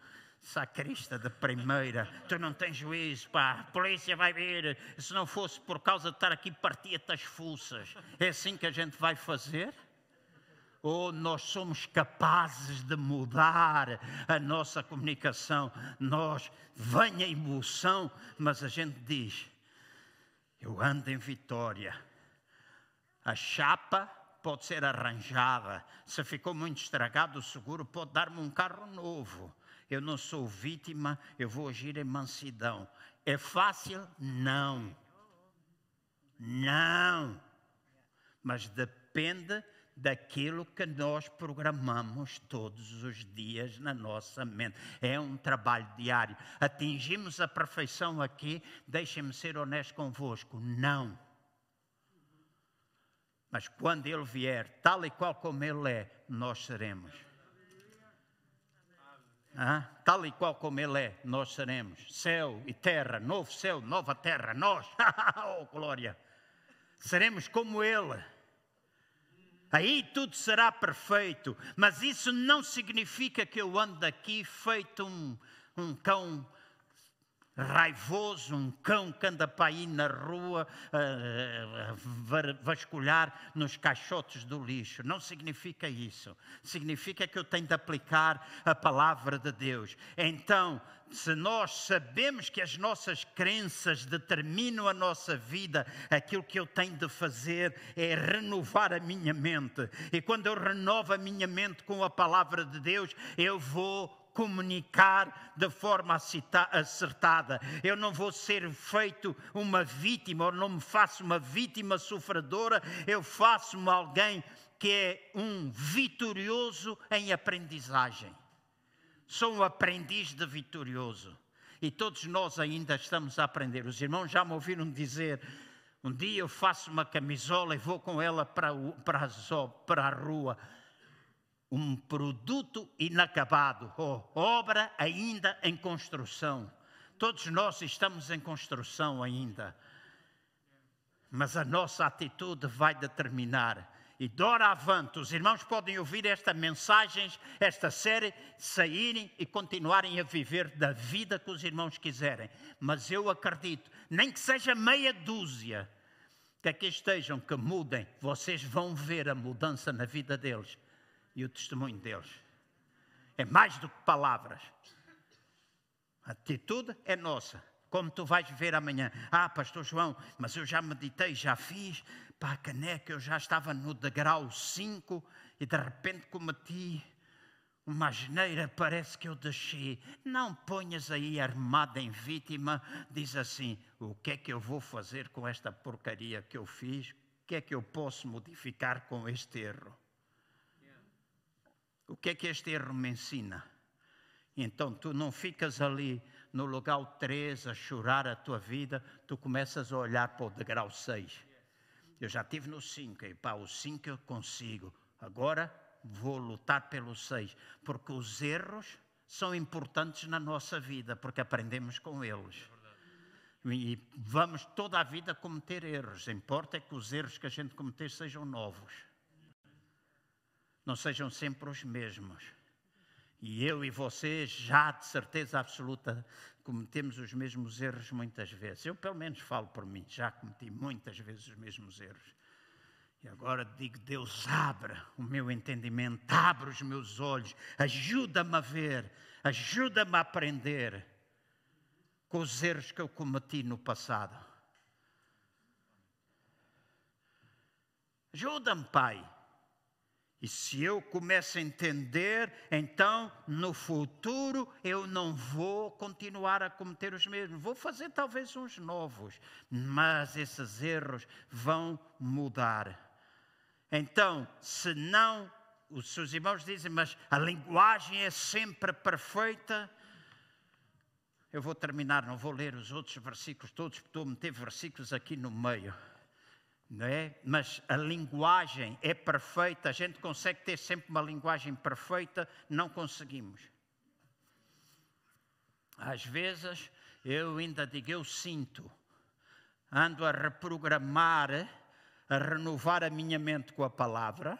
A: sacrista da primeira, tu não tens juízo, pá, a polícia vai vir, se não fosse por causa de estar aqui, partia-te as fuças. É assim que a gente vai fazer? ou nós somos capazes de mudar a nossa comunicação. Nós, vem a emoção, mas a gente diz: eu ando em vitória. A chapa pode ser arranjada. Se ficou muito estragado o seguro, pode dar-me um carro novo. Eu não sou vítima, eu vou agir em mansidão. É fácil? Não. Não. Mas depende daquilo que nós programamos todos os dias na nossa mente. É um trabalho diário. Atingimos a perfeição aqui, deixem-me ser honesto convosco. Não. Mas quando Ele vier, tal e qual como Ele é, nós seremos. Ah, tal e qual como Ele é, nós seremos. Céu e terra, novo céu, nova terra, nós. *laughs* oh, glória! Seremos como Ele. Aí tudo será perfeito, mas isso não significa que eu ando aqui feito um, um cão raivoso, um cão que anda para aí na rua a vasculhar nos caixotes do lixo. Não significa isso. Significa que eu tenho de aplicar a palavra de Deus. Então, se nós sabemos que as nossas crenças determinam a nossa vida, aquilo que eu tenho de fazer é renovar a minha mente. E quando eu renovo a minha mente com a palavra de Deus, eu vou comunicar de forma acertada. Eu não vou ser feito uma vítima, ou não me faço uma vítima sofredora, eu faço-me alguém que é um vitorioso em aprendizagem. Sou um aprendiz de vitorioso. E todos nós ainda estamos a aprender. Os irmãos já me ouviram dizer: um dia eu faço uma camisola e vou com ela para, para, para a rua. Um produto inacabado, oh, obra ainda em construção. Todos nós estamos em construção ainda. Mas a nossa atitude vai determinar e doravante, os irmãos podem ouvir esta mensagem, esta série, saírem e continuarem a viver da vida que os irmãos quiserem. Mas eu acredito, nem que seja meia dúzia, que aqui estejam, que mudem, vocês vão ver a mudança na vida deles e o testemunho deles. É mais do que palavras. A atitude é nossa como tu vais ver amanhã. Ah, Pastor João, mas eu já meditei, já fiz, pá, caneca, eu já estava no degrau 5 e de repente cometi uma asneira, parece que eu deixei. Não ponhas aí armada em vítima, diz assim: o que é que eu vou fazer com esta porcaria que eu fiz? O que é que eu posso modificar com este erro? O que é que este erro me ensina? Então tu não ficas ali no lugar 3 a chorar a tua vida, tu começas a olhar para o degrau 6. Eu já estive no 5, e pá, o 5 eu consigo. Agora vou lutar pelo 6, porque os erros são importantes na nossa vida, porque aprendemos com eles. E vamos toda a vida cometer erros. Importa é que os erros que a gente cometer sejam novos. Não sejam sempre os mesmos. E eu e você já de certeza absoluta cometemos os mesmos erros muitas vezes. Eu, pelo menos, falo por mim, já cometi muitas vezes os mesmos erros. E agora digo: Deus, abra o meu entendimento, abra os meus olhos, ajuda-me a ver, ajuda-me a aprender com os erros que eu cometi no passado. Ajuda-me, Pai. E se eu começo a entender, então no futuro eu não vou continuar a cometer os mesmos. Vou fazer talvez uns novos, mas esses erros vão mudar. Então, se não, os seus irmãos dizem, mas a linguagem é sempre perfeita. Eu vou terminar, não vou ler os outros versículos todos, porque estou a meter versículos aqui no meio não é? Mas a linguagem é perfeita, a gente consegue ter sempre uma linguagem perfeita, não conseguimos. Às vezes eu ainda digo, eu sinto, ando a reprogramar, a renovar a minha mente com a palavra.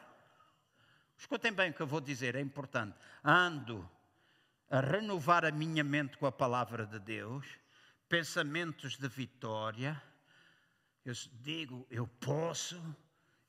A: Escutem bem o que eu vou dizer, é importante. Ando a renovar a minha mente com a palavra de Deus, pensamentos de vitória eu digo, eu posso,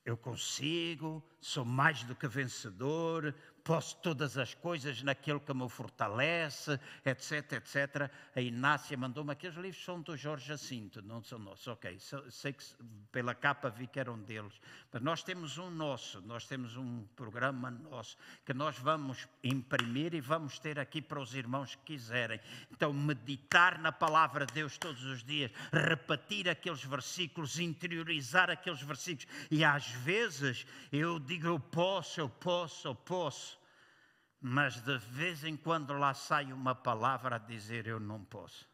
A: eu consigo, sou mais do que vencedor, posso todas as coisas naquele que me fortalece, etc, etc. A Inácia mandou-me aqueles livros são do Jorge Jacinto, não são nossos. Ok, sei que pela capa vi que eram deles, mas nós temos um nosso, nós temos um programa nosso que nós vamos imprimir e vamos ter aqui para os irmãos que quiserem. Então, meditar na palavra de Deus todos os dias, repetir aqueles versículos, interiorizar aqueles versículos, e às vezes eu digo eu posso, eu posso, eu posso mas de vez em quando lá sai uma palavra a dizer eu não posso.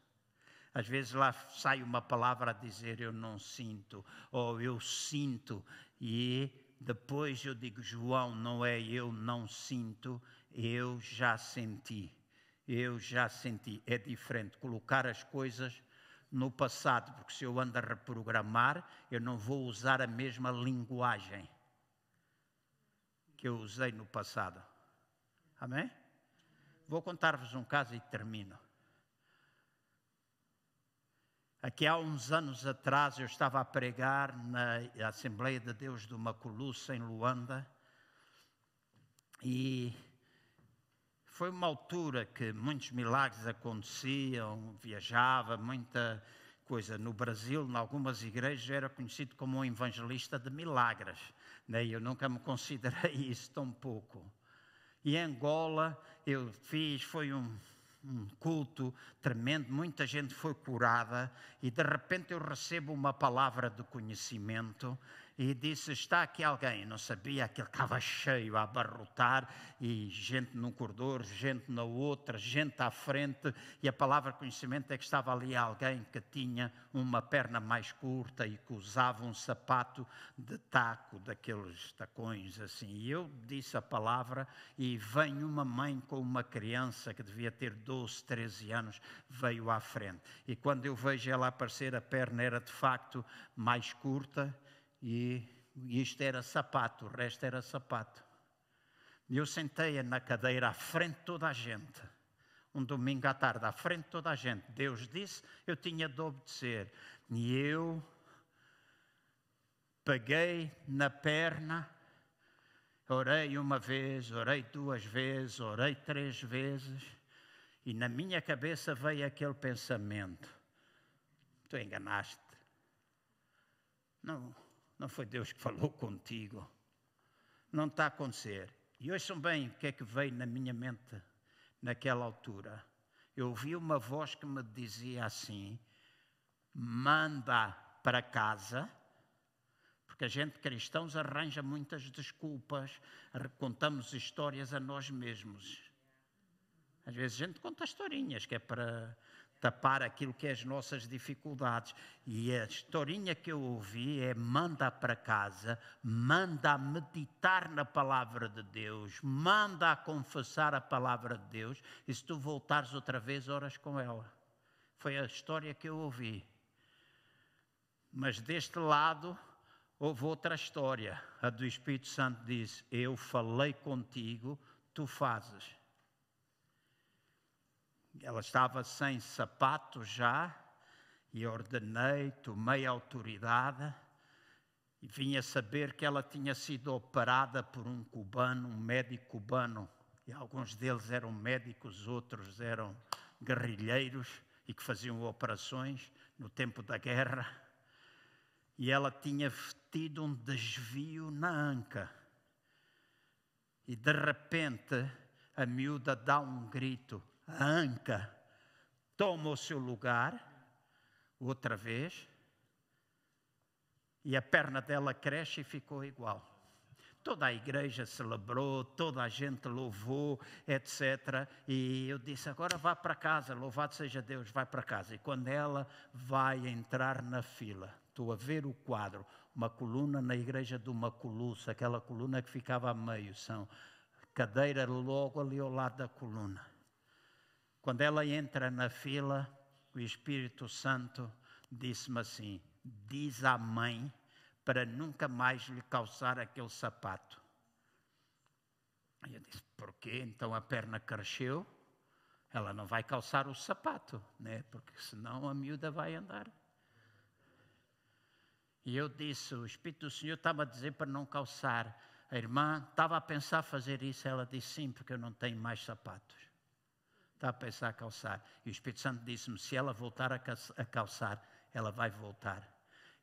A: Às vezes lá sai uma palavra a dizer eu não sinto, ou eu sinto, e depois eu digo, João, não é eu não sinto, eu já senti. Eu já senti. É diferente colocar as coisas no passado, porque se eu ando a reprogramar, eu não vou usar a mesma linguagem que eu usei no passado. Amém? Vou contar-vos um caso e termino. Aqui há uns anos atrás eu estava a pregar na Assembleia de Deus do Maculuça, em Luanda, e foi uma altura que muitos milagres aconteciam, viajava, muita coisa. No Brasil, em algumas igrejas, era conhecido como um evangelista de milagres. Né? Eu nunca me considerei *laughs* isso tão pouco. E em Angola eu fiz, foi um, um culto tremendo, muita gente foi curada e de repente eu recebo uma palavra de conhecimento e disse: Está aqui alguém. Não sabia, aquele estava cheio a abarrotar, e gente num corredor, gente na outra, gente à frente, e a palavra conhecimento é que estava ali alguém que tinha uma perna mais curta e que usava um sapato de taco, daqueles tacões assim. E eu disse a palavra, e vem uma mãe com uma criança que devia ter 12, 13 anos, veio à frente. E quando eu vejo ela aparecer, a perna era de facto mais curta e isto era sapato, o resto era sapato. E eu sentei na cadeira à frente de toda a gente, um domingo à tarde, à frente de toda a gente. Deus disse, eu tinha de obedecer. E eu peguei na perna, orei uma vez, orei duas vezes, orei três vezes, e na minha cabeça veio aquele pensamento: tu enganaste. Não não foi Deus que falou contigo. Não está a acontecer. E ouçam bem o que é que veio na minha mente naquela altura. Eu ouvi uma voz que me dizia assim: manda para casa, porque a gente cristãos arranja muitas desculpas, contamos histórias a nós mesmos. Às vezes a gente conta historinhas que é para tapar aquilo que é as nossas dificuldades. E a historinha que eu ouvi é: manda para casa, manda meditar na palavra de Deus, manda confessar a palavra de Deus, e se tu voltares outra vez, oras com ela. Foi a história que eu ouvi. Mas deste lado, houve outra história. A do Espírito Santo diz: Eu falei contigo, tu fazes. Ela estava sem sapato já, e ordenei, tomei autoridade, e vinha saber que ela tinha sido operada por um cubano, um médico cubano, e alguns deles eram médicos, outros eram guerrilheiros e que faziam operações no tempo da guerra. E ela tinha tido um desvio na anca. E de repente a miúda dá um grito: a anca toma o seu lugar, outra vez, e a perna dela cresce e ficou igual. Toda a igreja celebrou, toda a gente louvou, etc. E eu disse: agora vá para casa, louvado seja Deus, vai para casa. E quando ela vai entrar na fila, estou a ver o quadro, uma coluna na igreja de uma coluça, aquela coluna que ficava a meio, são cadeira logo ali ao lado da coluna. Quando ela entra na fila, o Espírito Santo disse-me assim: diz à mãe para nunca mais lhe calçar aquele sapato. E eu disse: porquê? Então a perna cresceu, ela não vai calçar o sapato, né? porque senão a miúda vai andar. E eu disse: o Espírito do Senhor estava a dizer para não calçar. A irmã estava a pensar fazer isso, ela disse: sim, porque eu não tenho mais sapatos está a pensar a calçar. E o Espírito Santo disse-me: se ela voltar a calçar, ela vai voltar.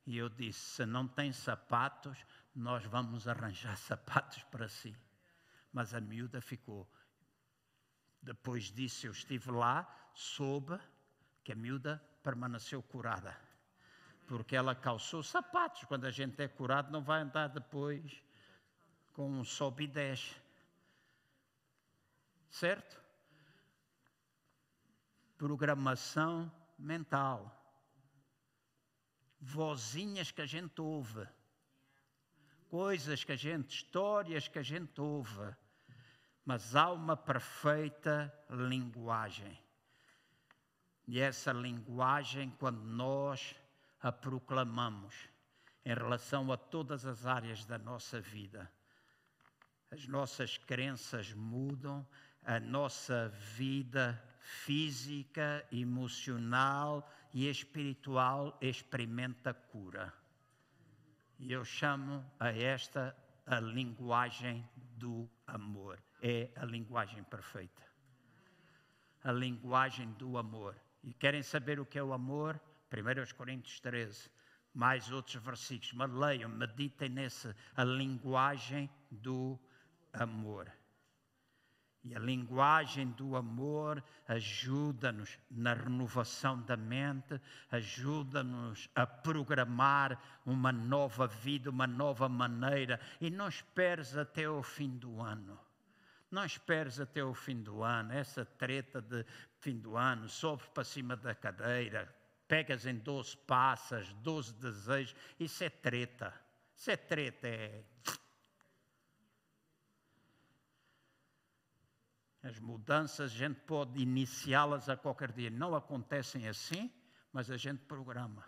A: E eu disse: se não tem sapatos, nós vamos arranjar *laughs* sapatos para si. Mas a miúda ficou. Depois disso, eu estive lá, soube que a miúda permaneceu curada. Porque ela calçou sapatos. Quando a gente é curado, não vai andar depois com um sobe e desce. Certo? Programação mental. Vozinhas que a gente ouve, coisas que a gente, histórias que a gente ouve, mas há uma perfeita linguagem. E essa linguagem, quando nós a proclamamos em relação a todas as áreas da nossa vida, as nossas crenças mudam, a nossa vida física, emocional e espiritual experimenta cura. E eu chamo a esta a linguagem do amor. É a linguagem perfeita. A linguagem do amor. E querem saber o que é o amor? 1 Coríntios 13, mais outros versículos. Mas leiam, meditem nessa, a linguagem do amor. E a linguagem do amor ajuda-nos na renovação da mente, ajuda-nos a programar uma nova vida, uma nova maneira. E não esperes até o fim do ano. Não esperes até o fim do ano, essa treta de fim do ano, sobes para cima da cadeira, pegas em 12 passas, 12 desejos, isso é treta. Isso é treta, é As mudanças a gente pode iniciá-las a qualquer dia. Não acontecem assim, mas a gente programa.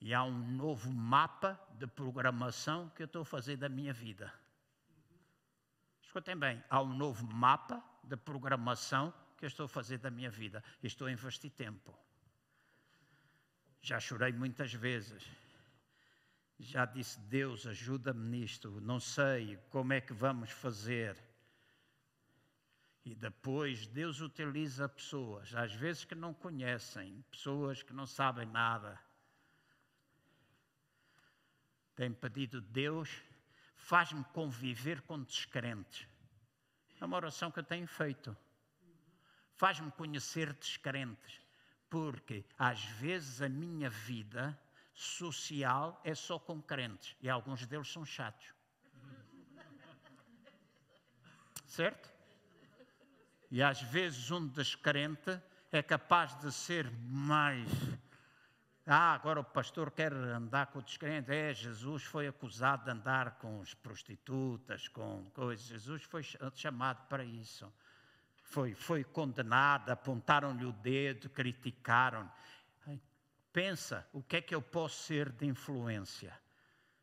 A: E há um novo mapa de programação que eu estou a fazer da minha vida. Escutem bem, há um novo mapa de programação que eu estou a fazer da minha vida. Estou a investir tempo. Já chorei muitas vezes. Já disse, Deus, ajuda-me nisto. Não sei como é que vamos fazer. E depois Deus utiliza pessoas, às vezes que não conhecem, pessoas que não sabem nada. Tem pedido Deus, faz-me conviver com descrentes. É uma oração que eu tenho feito. Faz-me conhecer descrentes, porque às vezes a minha vida social é só com crentes e alguns deles são chatos. Certo? E às vezes um descrente é capaz de ser mais. Ah, agora o pastor quer andar com o descrente. É, Jesus foi acusado de andar com as prostitutas, com coisas. Jesus foi chamado para isso. Foi, foi condenado, apontaram-lhe o dedo, criticaram. Pensa, o que é que eu posso ser de influência?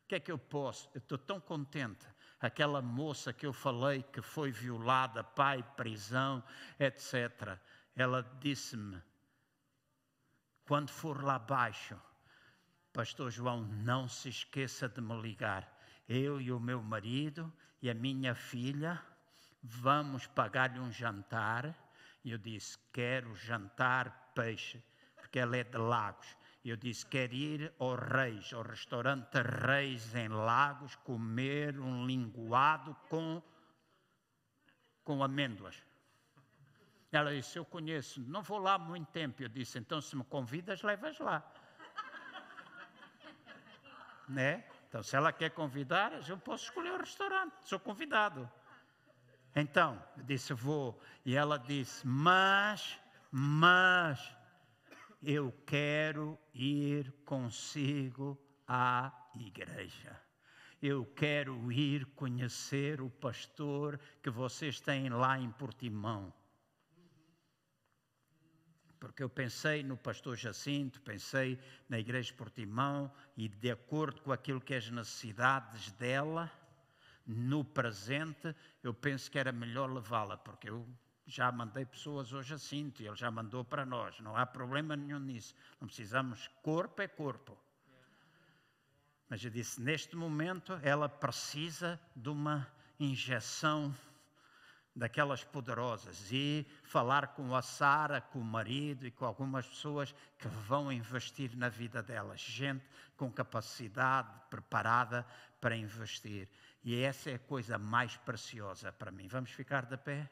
A: O que é que eu posso? Eu estou tão contente aquela moça que eu falei que foi violada, pai, prisão, etc. Ela disse-me: quando for lá abaixo, Pastor João, não se esqueça de me ligar. Eu e o meu marido e a minha filha vamos pagar-lhe um jantar. E eu disse: quero jantar peixe, porque ela é de Lagos. Eu disse: quer ir ao Reis, ao restaurante Reis em Lagos, comer um linguado com, com amêndoas. Ela disse: Eu conheço, não vou lá há muito tempo. Eu disse: Então, se me convidas, levas lá. *laughs* né? Então, se ela quer convidar, eu posso escolher o restaurante, sou convidado. Então, eu disse: Vou. E ela disse: Mas, mas, eu quero ir consigo à igreja. Eu quero ir conhecer o pastor que vocês têm lá em Portimão. Porque eu pensei no pastor Jacinto, pensei na igreja de Portimão e de acordo com aquilo que é as necessidades dela, no presente, eu penso que era melhor levá-la, porque eu já mandei pessoas hoje assim, ele já mandou para nós, não há problema nenhum nisso. Não precisamos, corpo é corpo. Mas eu disse, neste momento ela precisa de uma injeção daquelas poderosas e falar com a Sara, com o marido e com algumas pessoas que vão investir na vida delas, gente com capacidade preparada para investir. E essa é a coisa mais preciosa para mim. Vamos ficar de pé?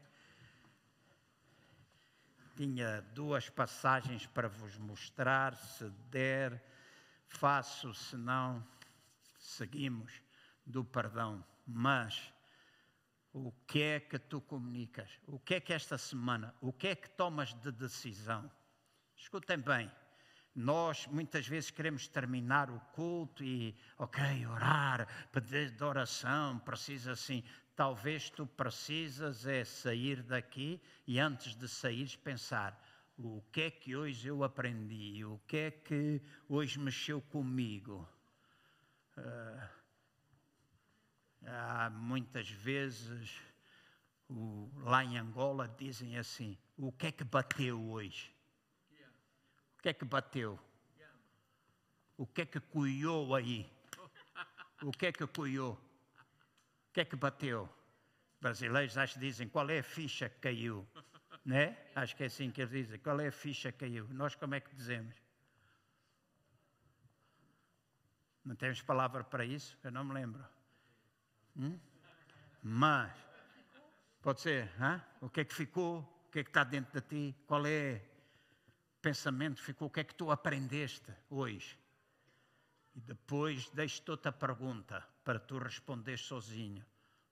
A: Tinha duas passagens para vos mostrar, se der, faço, se não, seguimos do perdão. Mas o que é que tu comunicas? O que é que esta semana, o que é que tomas de decisão? Escutem bem, nós muitas vezes queremos terminar o culto e, ok, orar, pedir de oração, precisa assim. Talvez tu precisas é sair daqui e antes de sair pensar o que é que hoje eu aprendi, o que é que hoje mexeu comigo. Uh, há muitas vezes o, lá em Angola dizem assim: o que é que bateu hoje? O que é que bateu? O que é que cuiou aí? O que é que cuiou? Que é que bateu? Brasileiros acho que dizem qual é a ficha que caiu, *laughs* né? Acho que é assim que eles dizem, qual é a ficha que caiu? Nós como é que dizemos? Não temos palavra para isso? Eu não me lembro. Hum? Mas Pode ser, hã? o que é que ficou? O que é que está dentro de ti? Qual é o pensamento que ficou? O que é que tu aprendeste hoje? E depois deixo-te outra pergunta para tu responder sozinho.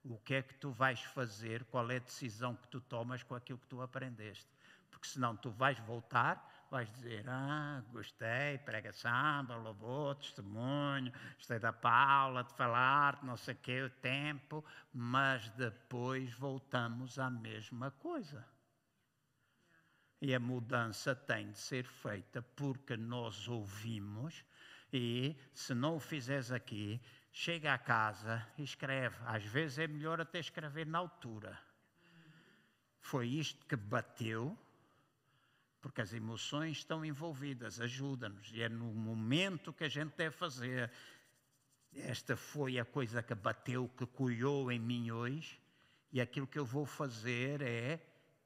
A: O que é que tu vais fazer? Qual é a decisão que tu tomas com aquilo que tu aprendeste? Porque senão tu vais voltar vais dizer, ah, gostei, pregação, louvor, testemunho, gostei da Paula, de falar, não sei o que, o tempo, mas depois voltamos à mesma coisa. E a mudança tem de ser feita porque nós ouvimos e se não o fizeres aqui, chega a casa e escreve. Às vezes é melhor até escrever na altura. Foi isto que bateu, porque as emoções estão envolvidas, ajuda-nos, e é no momento que a gente deve fazer. Esta foi a coisa que bateu, que colhou em mim hoje, e aquilo que eu vou fazer é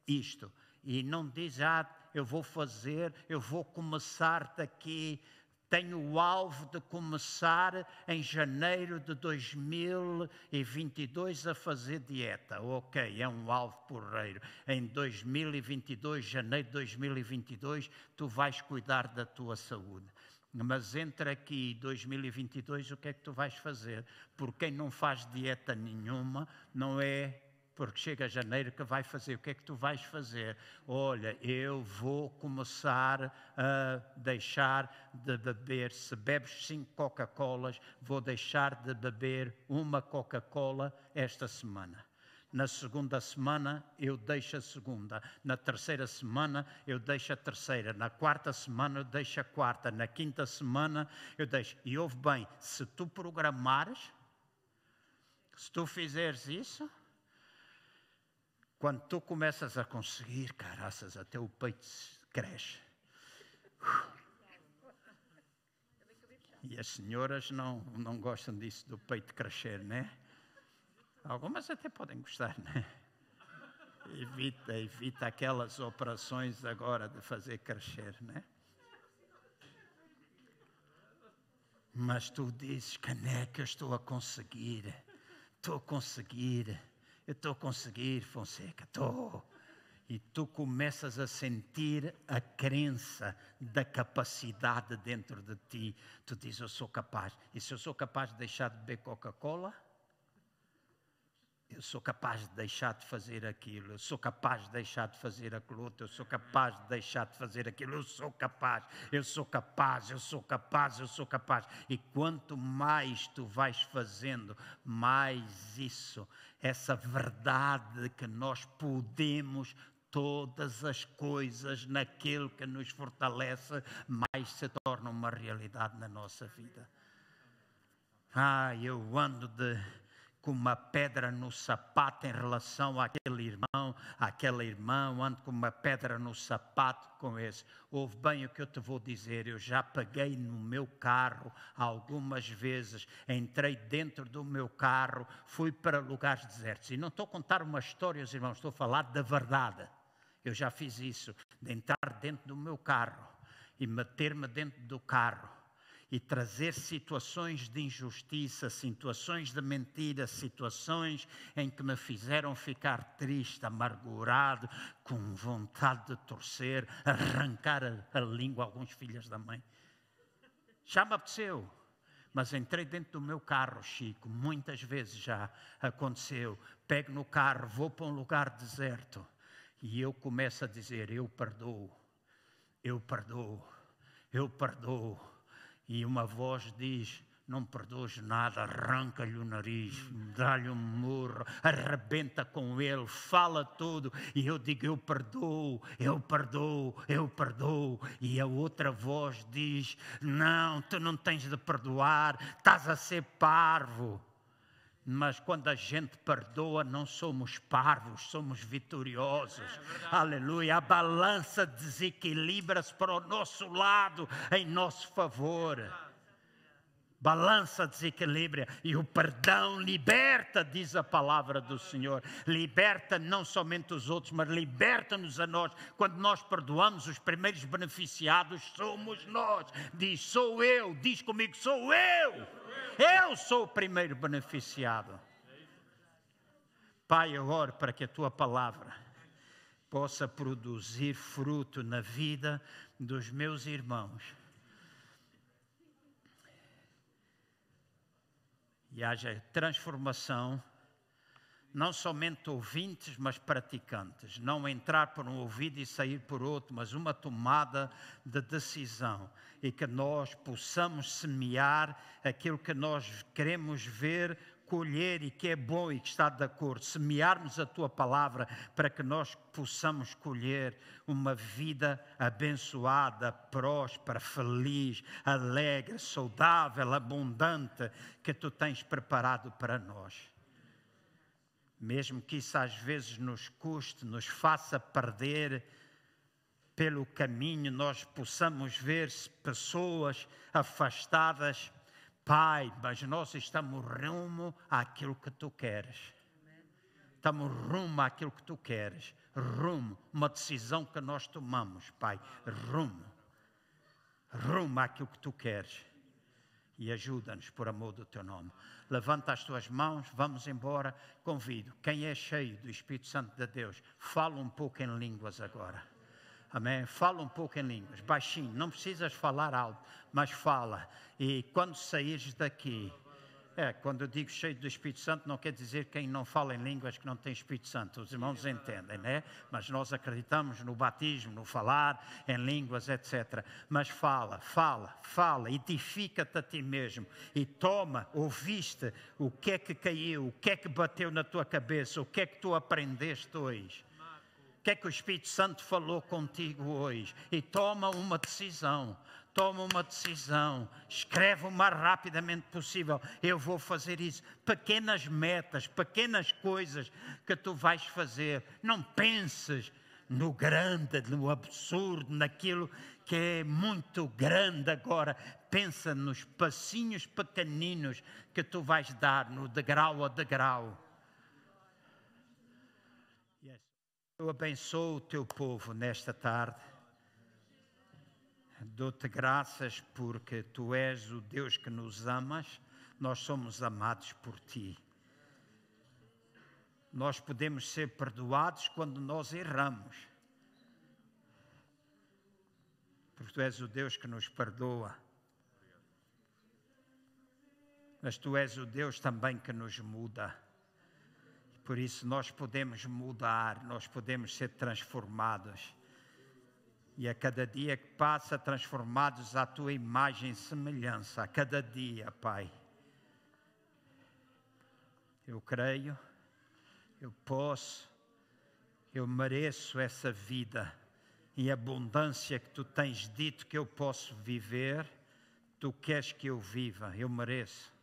A: isto. E não diz, ah, eu vou fazer, eu vou começar daqui tenho o alvo de começar em janeiro de 2022 a fazer dieta. Ok, é um alvo porreiro. Em 2022, janeiro de 2022, tu vais cuidar da tua saúde. Mas entre aqui e 2022, o que é que tu vais fazer? Por quem não faz dieta nenhuma, não é porque chega janeiro que vai fazer. O que é que tu vais fazer? Olha, eu vou começar a deixar de beber. Se bebes cinco Coca-Colas, vou deixar de beber uma Coca-Cola esta semana. Na segunda semana eu deixo a segunda. Na terceira semana eu deixo a terceira. Na quarta semana eu deixo a quarta. Na quinta semana eu deixo. E ouve bem, se tu programares, se tu fizeres isso, quando tu começas a conseguir, caraças, até o peito cresce. E as senhoras não, não gostam disso do peito crescer, né? Algumas até podem gostar, né? Evita, evita aquelas operações agora de fazer crescer, né? Mas tu dizes, caneca, estou a conseguir, estou a conseguir eu estou a conseguir, Fonseca, estou. E tu começas a sentir a crença da capacidade dentro de ti. Tu dizes, eu sou capaz. E se eu sou capaz de deixar de beber Coca-Cola, eu sou capaz de deixar de fazer aquilo, eu sou capaz de deixar de fazer aquilo outro, eu sou capaz de deixar de fazer aquilo, eu sou capaz, eu sou capaz, eu sou capaz, eu sou capaz. E quanto mais tu vais fazendo, mais isso, essa verdade que nós podemos todas as coisas naquele que nos fortalece, mais se torna uma realidade na nossa vida. Ah, eu ando de com uma pedra no sapato em relação àquele irmão, àquela irmã, ando com uma pedra no sapato com esse. Ouve bem o que eu te vou dizer, eu já paguei no meu carro algumas vezes, entrei dentro do meu carro, fui para lugares desertos. E não estou a contar uma história, os irmãos, estou a falar da verdade. Eu já fiz isso, de entrar dentro do meu carro e meter-me dentro do carro e trazer situações de injustiça, situações de mentira, situações em que me fizeram ficar triste, amargurado, com vontade de torcer, arrancar a, a língua a alguns filhos da mãe. Já me apeteceu. Mas entrei dentro do meu carro, Chico, muitas vezes já aconteceu. Pego no carro, vou para um lugar deserto e eu começo a dizer: Eu perdoo, eu perdoo, eu perdoo e uma voz diz: não perdoes nada, arranca-lhe o nariz, dá-lhe um murro, arrebenta com ele, fala tudo. E eu digo: Eu perdoo, eu perdoo, eu perdoo. E a outra voz diz: Não, tu não tens de perdoar, estás a ser parvo. Mas quando a gente perdoa, não somos parvos, somos vitoriosos. É Aleluia. A balança desequilibra-se para o nosso lado, em nosso favor. Balança desequilibra e o perdão liberta, diz a palavra do Senhor. Liberta não somente os outros, mas liberta-nos a nós. Quando nós perdoamos, os primeiros beneficiados somos nós. Diz, sou eu. Diz comigo, sou eu eu sou o primeiro beneficiado. Pai, eu oro para que a tua palavra possa produzir fruto na vida dos meus irmãos. E haja transformação não somente ouvintes, mas praticantes. Não entrar por um ouvido e sair por outro, mas uma tomada de decisão. E que nós possamos semear aquilo que nós queremos ver colher e que é bom e que está de acordo, semearmos a tua palavra para que nós possamos colher uma vida abençoada, próspera, feliz, alegre, saudável, abundante que tu tens preparado para nós mesmo que isso às vezes nos custe, nos faça perder pelo caminho, nós possamos ver pessoas afastadas. Pai, mas nós estamos rumo àquilo que tu queres. Estamos rumo àquilo que tu queres. Rumo, uma decisão que nós tomamos, Pai. Rumo. Rumo àquilo que tu queres. E ajuda-nos por amor do teu nome levanta as tuas mãos, vamos embora. Convido quem é cheio do Espírito Santo de Deus, fala um pouco em línguas agora. Amém? Fala um pouco em línguas, baixinho, não precisas falar alto, mas fala. E quando saíres daqui, é, quando eu digo cheio do Espírito Santo, não quer dizer quem não fala em línguas que não tem Espírito Santo. Os irmãos entendem, né? Mas nós acreditamos no batismo, no falar em línguas, etc. Mas fala, fala, fala, edifica-te a ti mesmo e toma, ouviste o que é que caiu, o que é que bateu na tua cabeça, o que é que tu aprendeste hoje. O que é que o Espírito Santo falou contigo hoje? E toma uma decisão toma uma decisão, escreve o mais rapidamente possível. Eu vou fazer isso. Pequenas metas, pequenas coisas que tu vais fazer. Não penses no grande, no absurdo, naquilo que é muito grande agora. Pensa nos passinhos pequeninos que tu vais dar, no degrau a degrau. Eu abençoo o teu povo nesta tarde. Dou-te graças porque tu és o Deus que nos amas, nós somos amados por ti. Nós podemos ser perdoados quando nós erramos. Porque tu és o Deus que nos perdoa. Mas tu és o Deus também que nos muda. Por isso nós podemos mudar, nós podemos ser transformados e a cada dia que passa, transformados à tua imagem e semelhança, a cada dia, Pai. Eu creio, eu posso, eu mereço essa vida em abundância que tu tens dito que eu posso viver, tu queres que eu viva, eu mereço.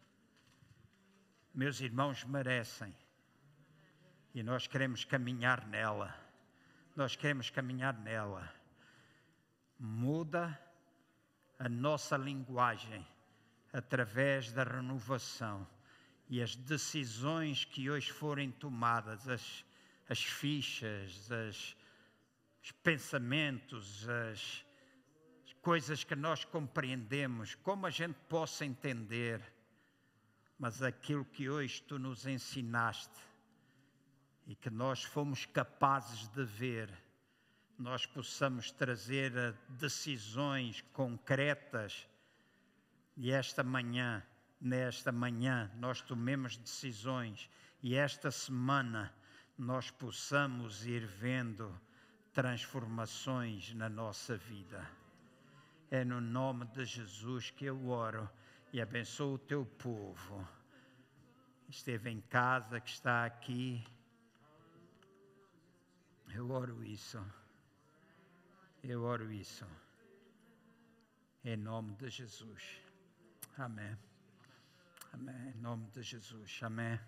A: Meus irmãos merecem e nós queremos caminhar nela, nós queremos caminhar nela muda a nossa linguagem através da renovação e as decisões que hoje forem tomadas, as, as fichas, as, os pensamentos, as, as coisas que nós compreendemos, como a gente possa entender, mas aquilo que hoje tu nos ensinaste e que nós fomos capazes de ver nós possamos trazer decisões concretas e esta manhã, nesta manhã, nós tomemos decisões e esta semana nós possamos ir vendo transformações na nossa vida. É no nome de Jesus que eu oro e abençoo o teu povo. Esteve em casa, que está aqui. Eu oro isso. Eu oro isso. Em nome de Jesus. Amém. Amém. Em nome de Jesus. Amém.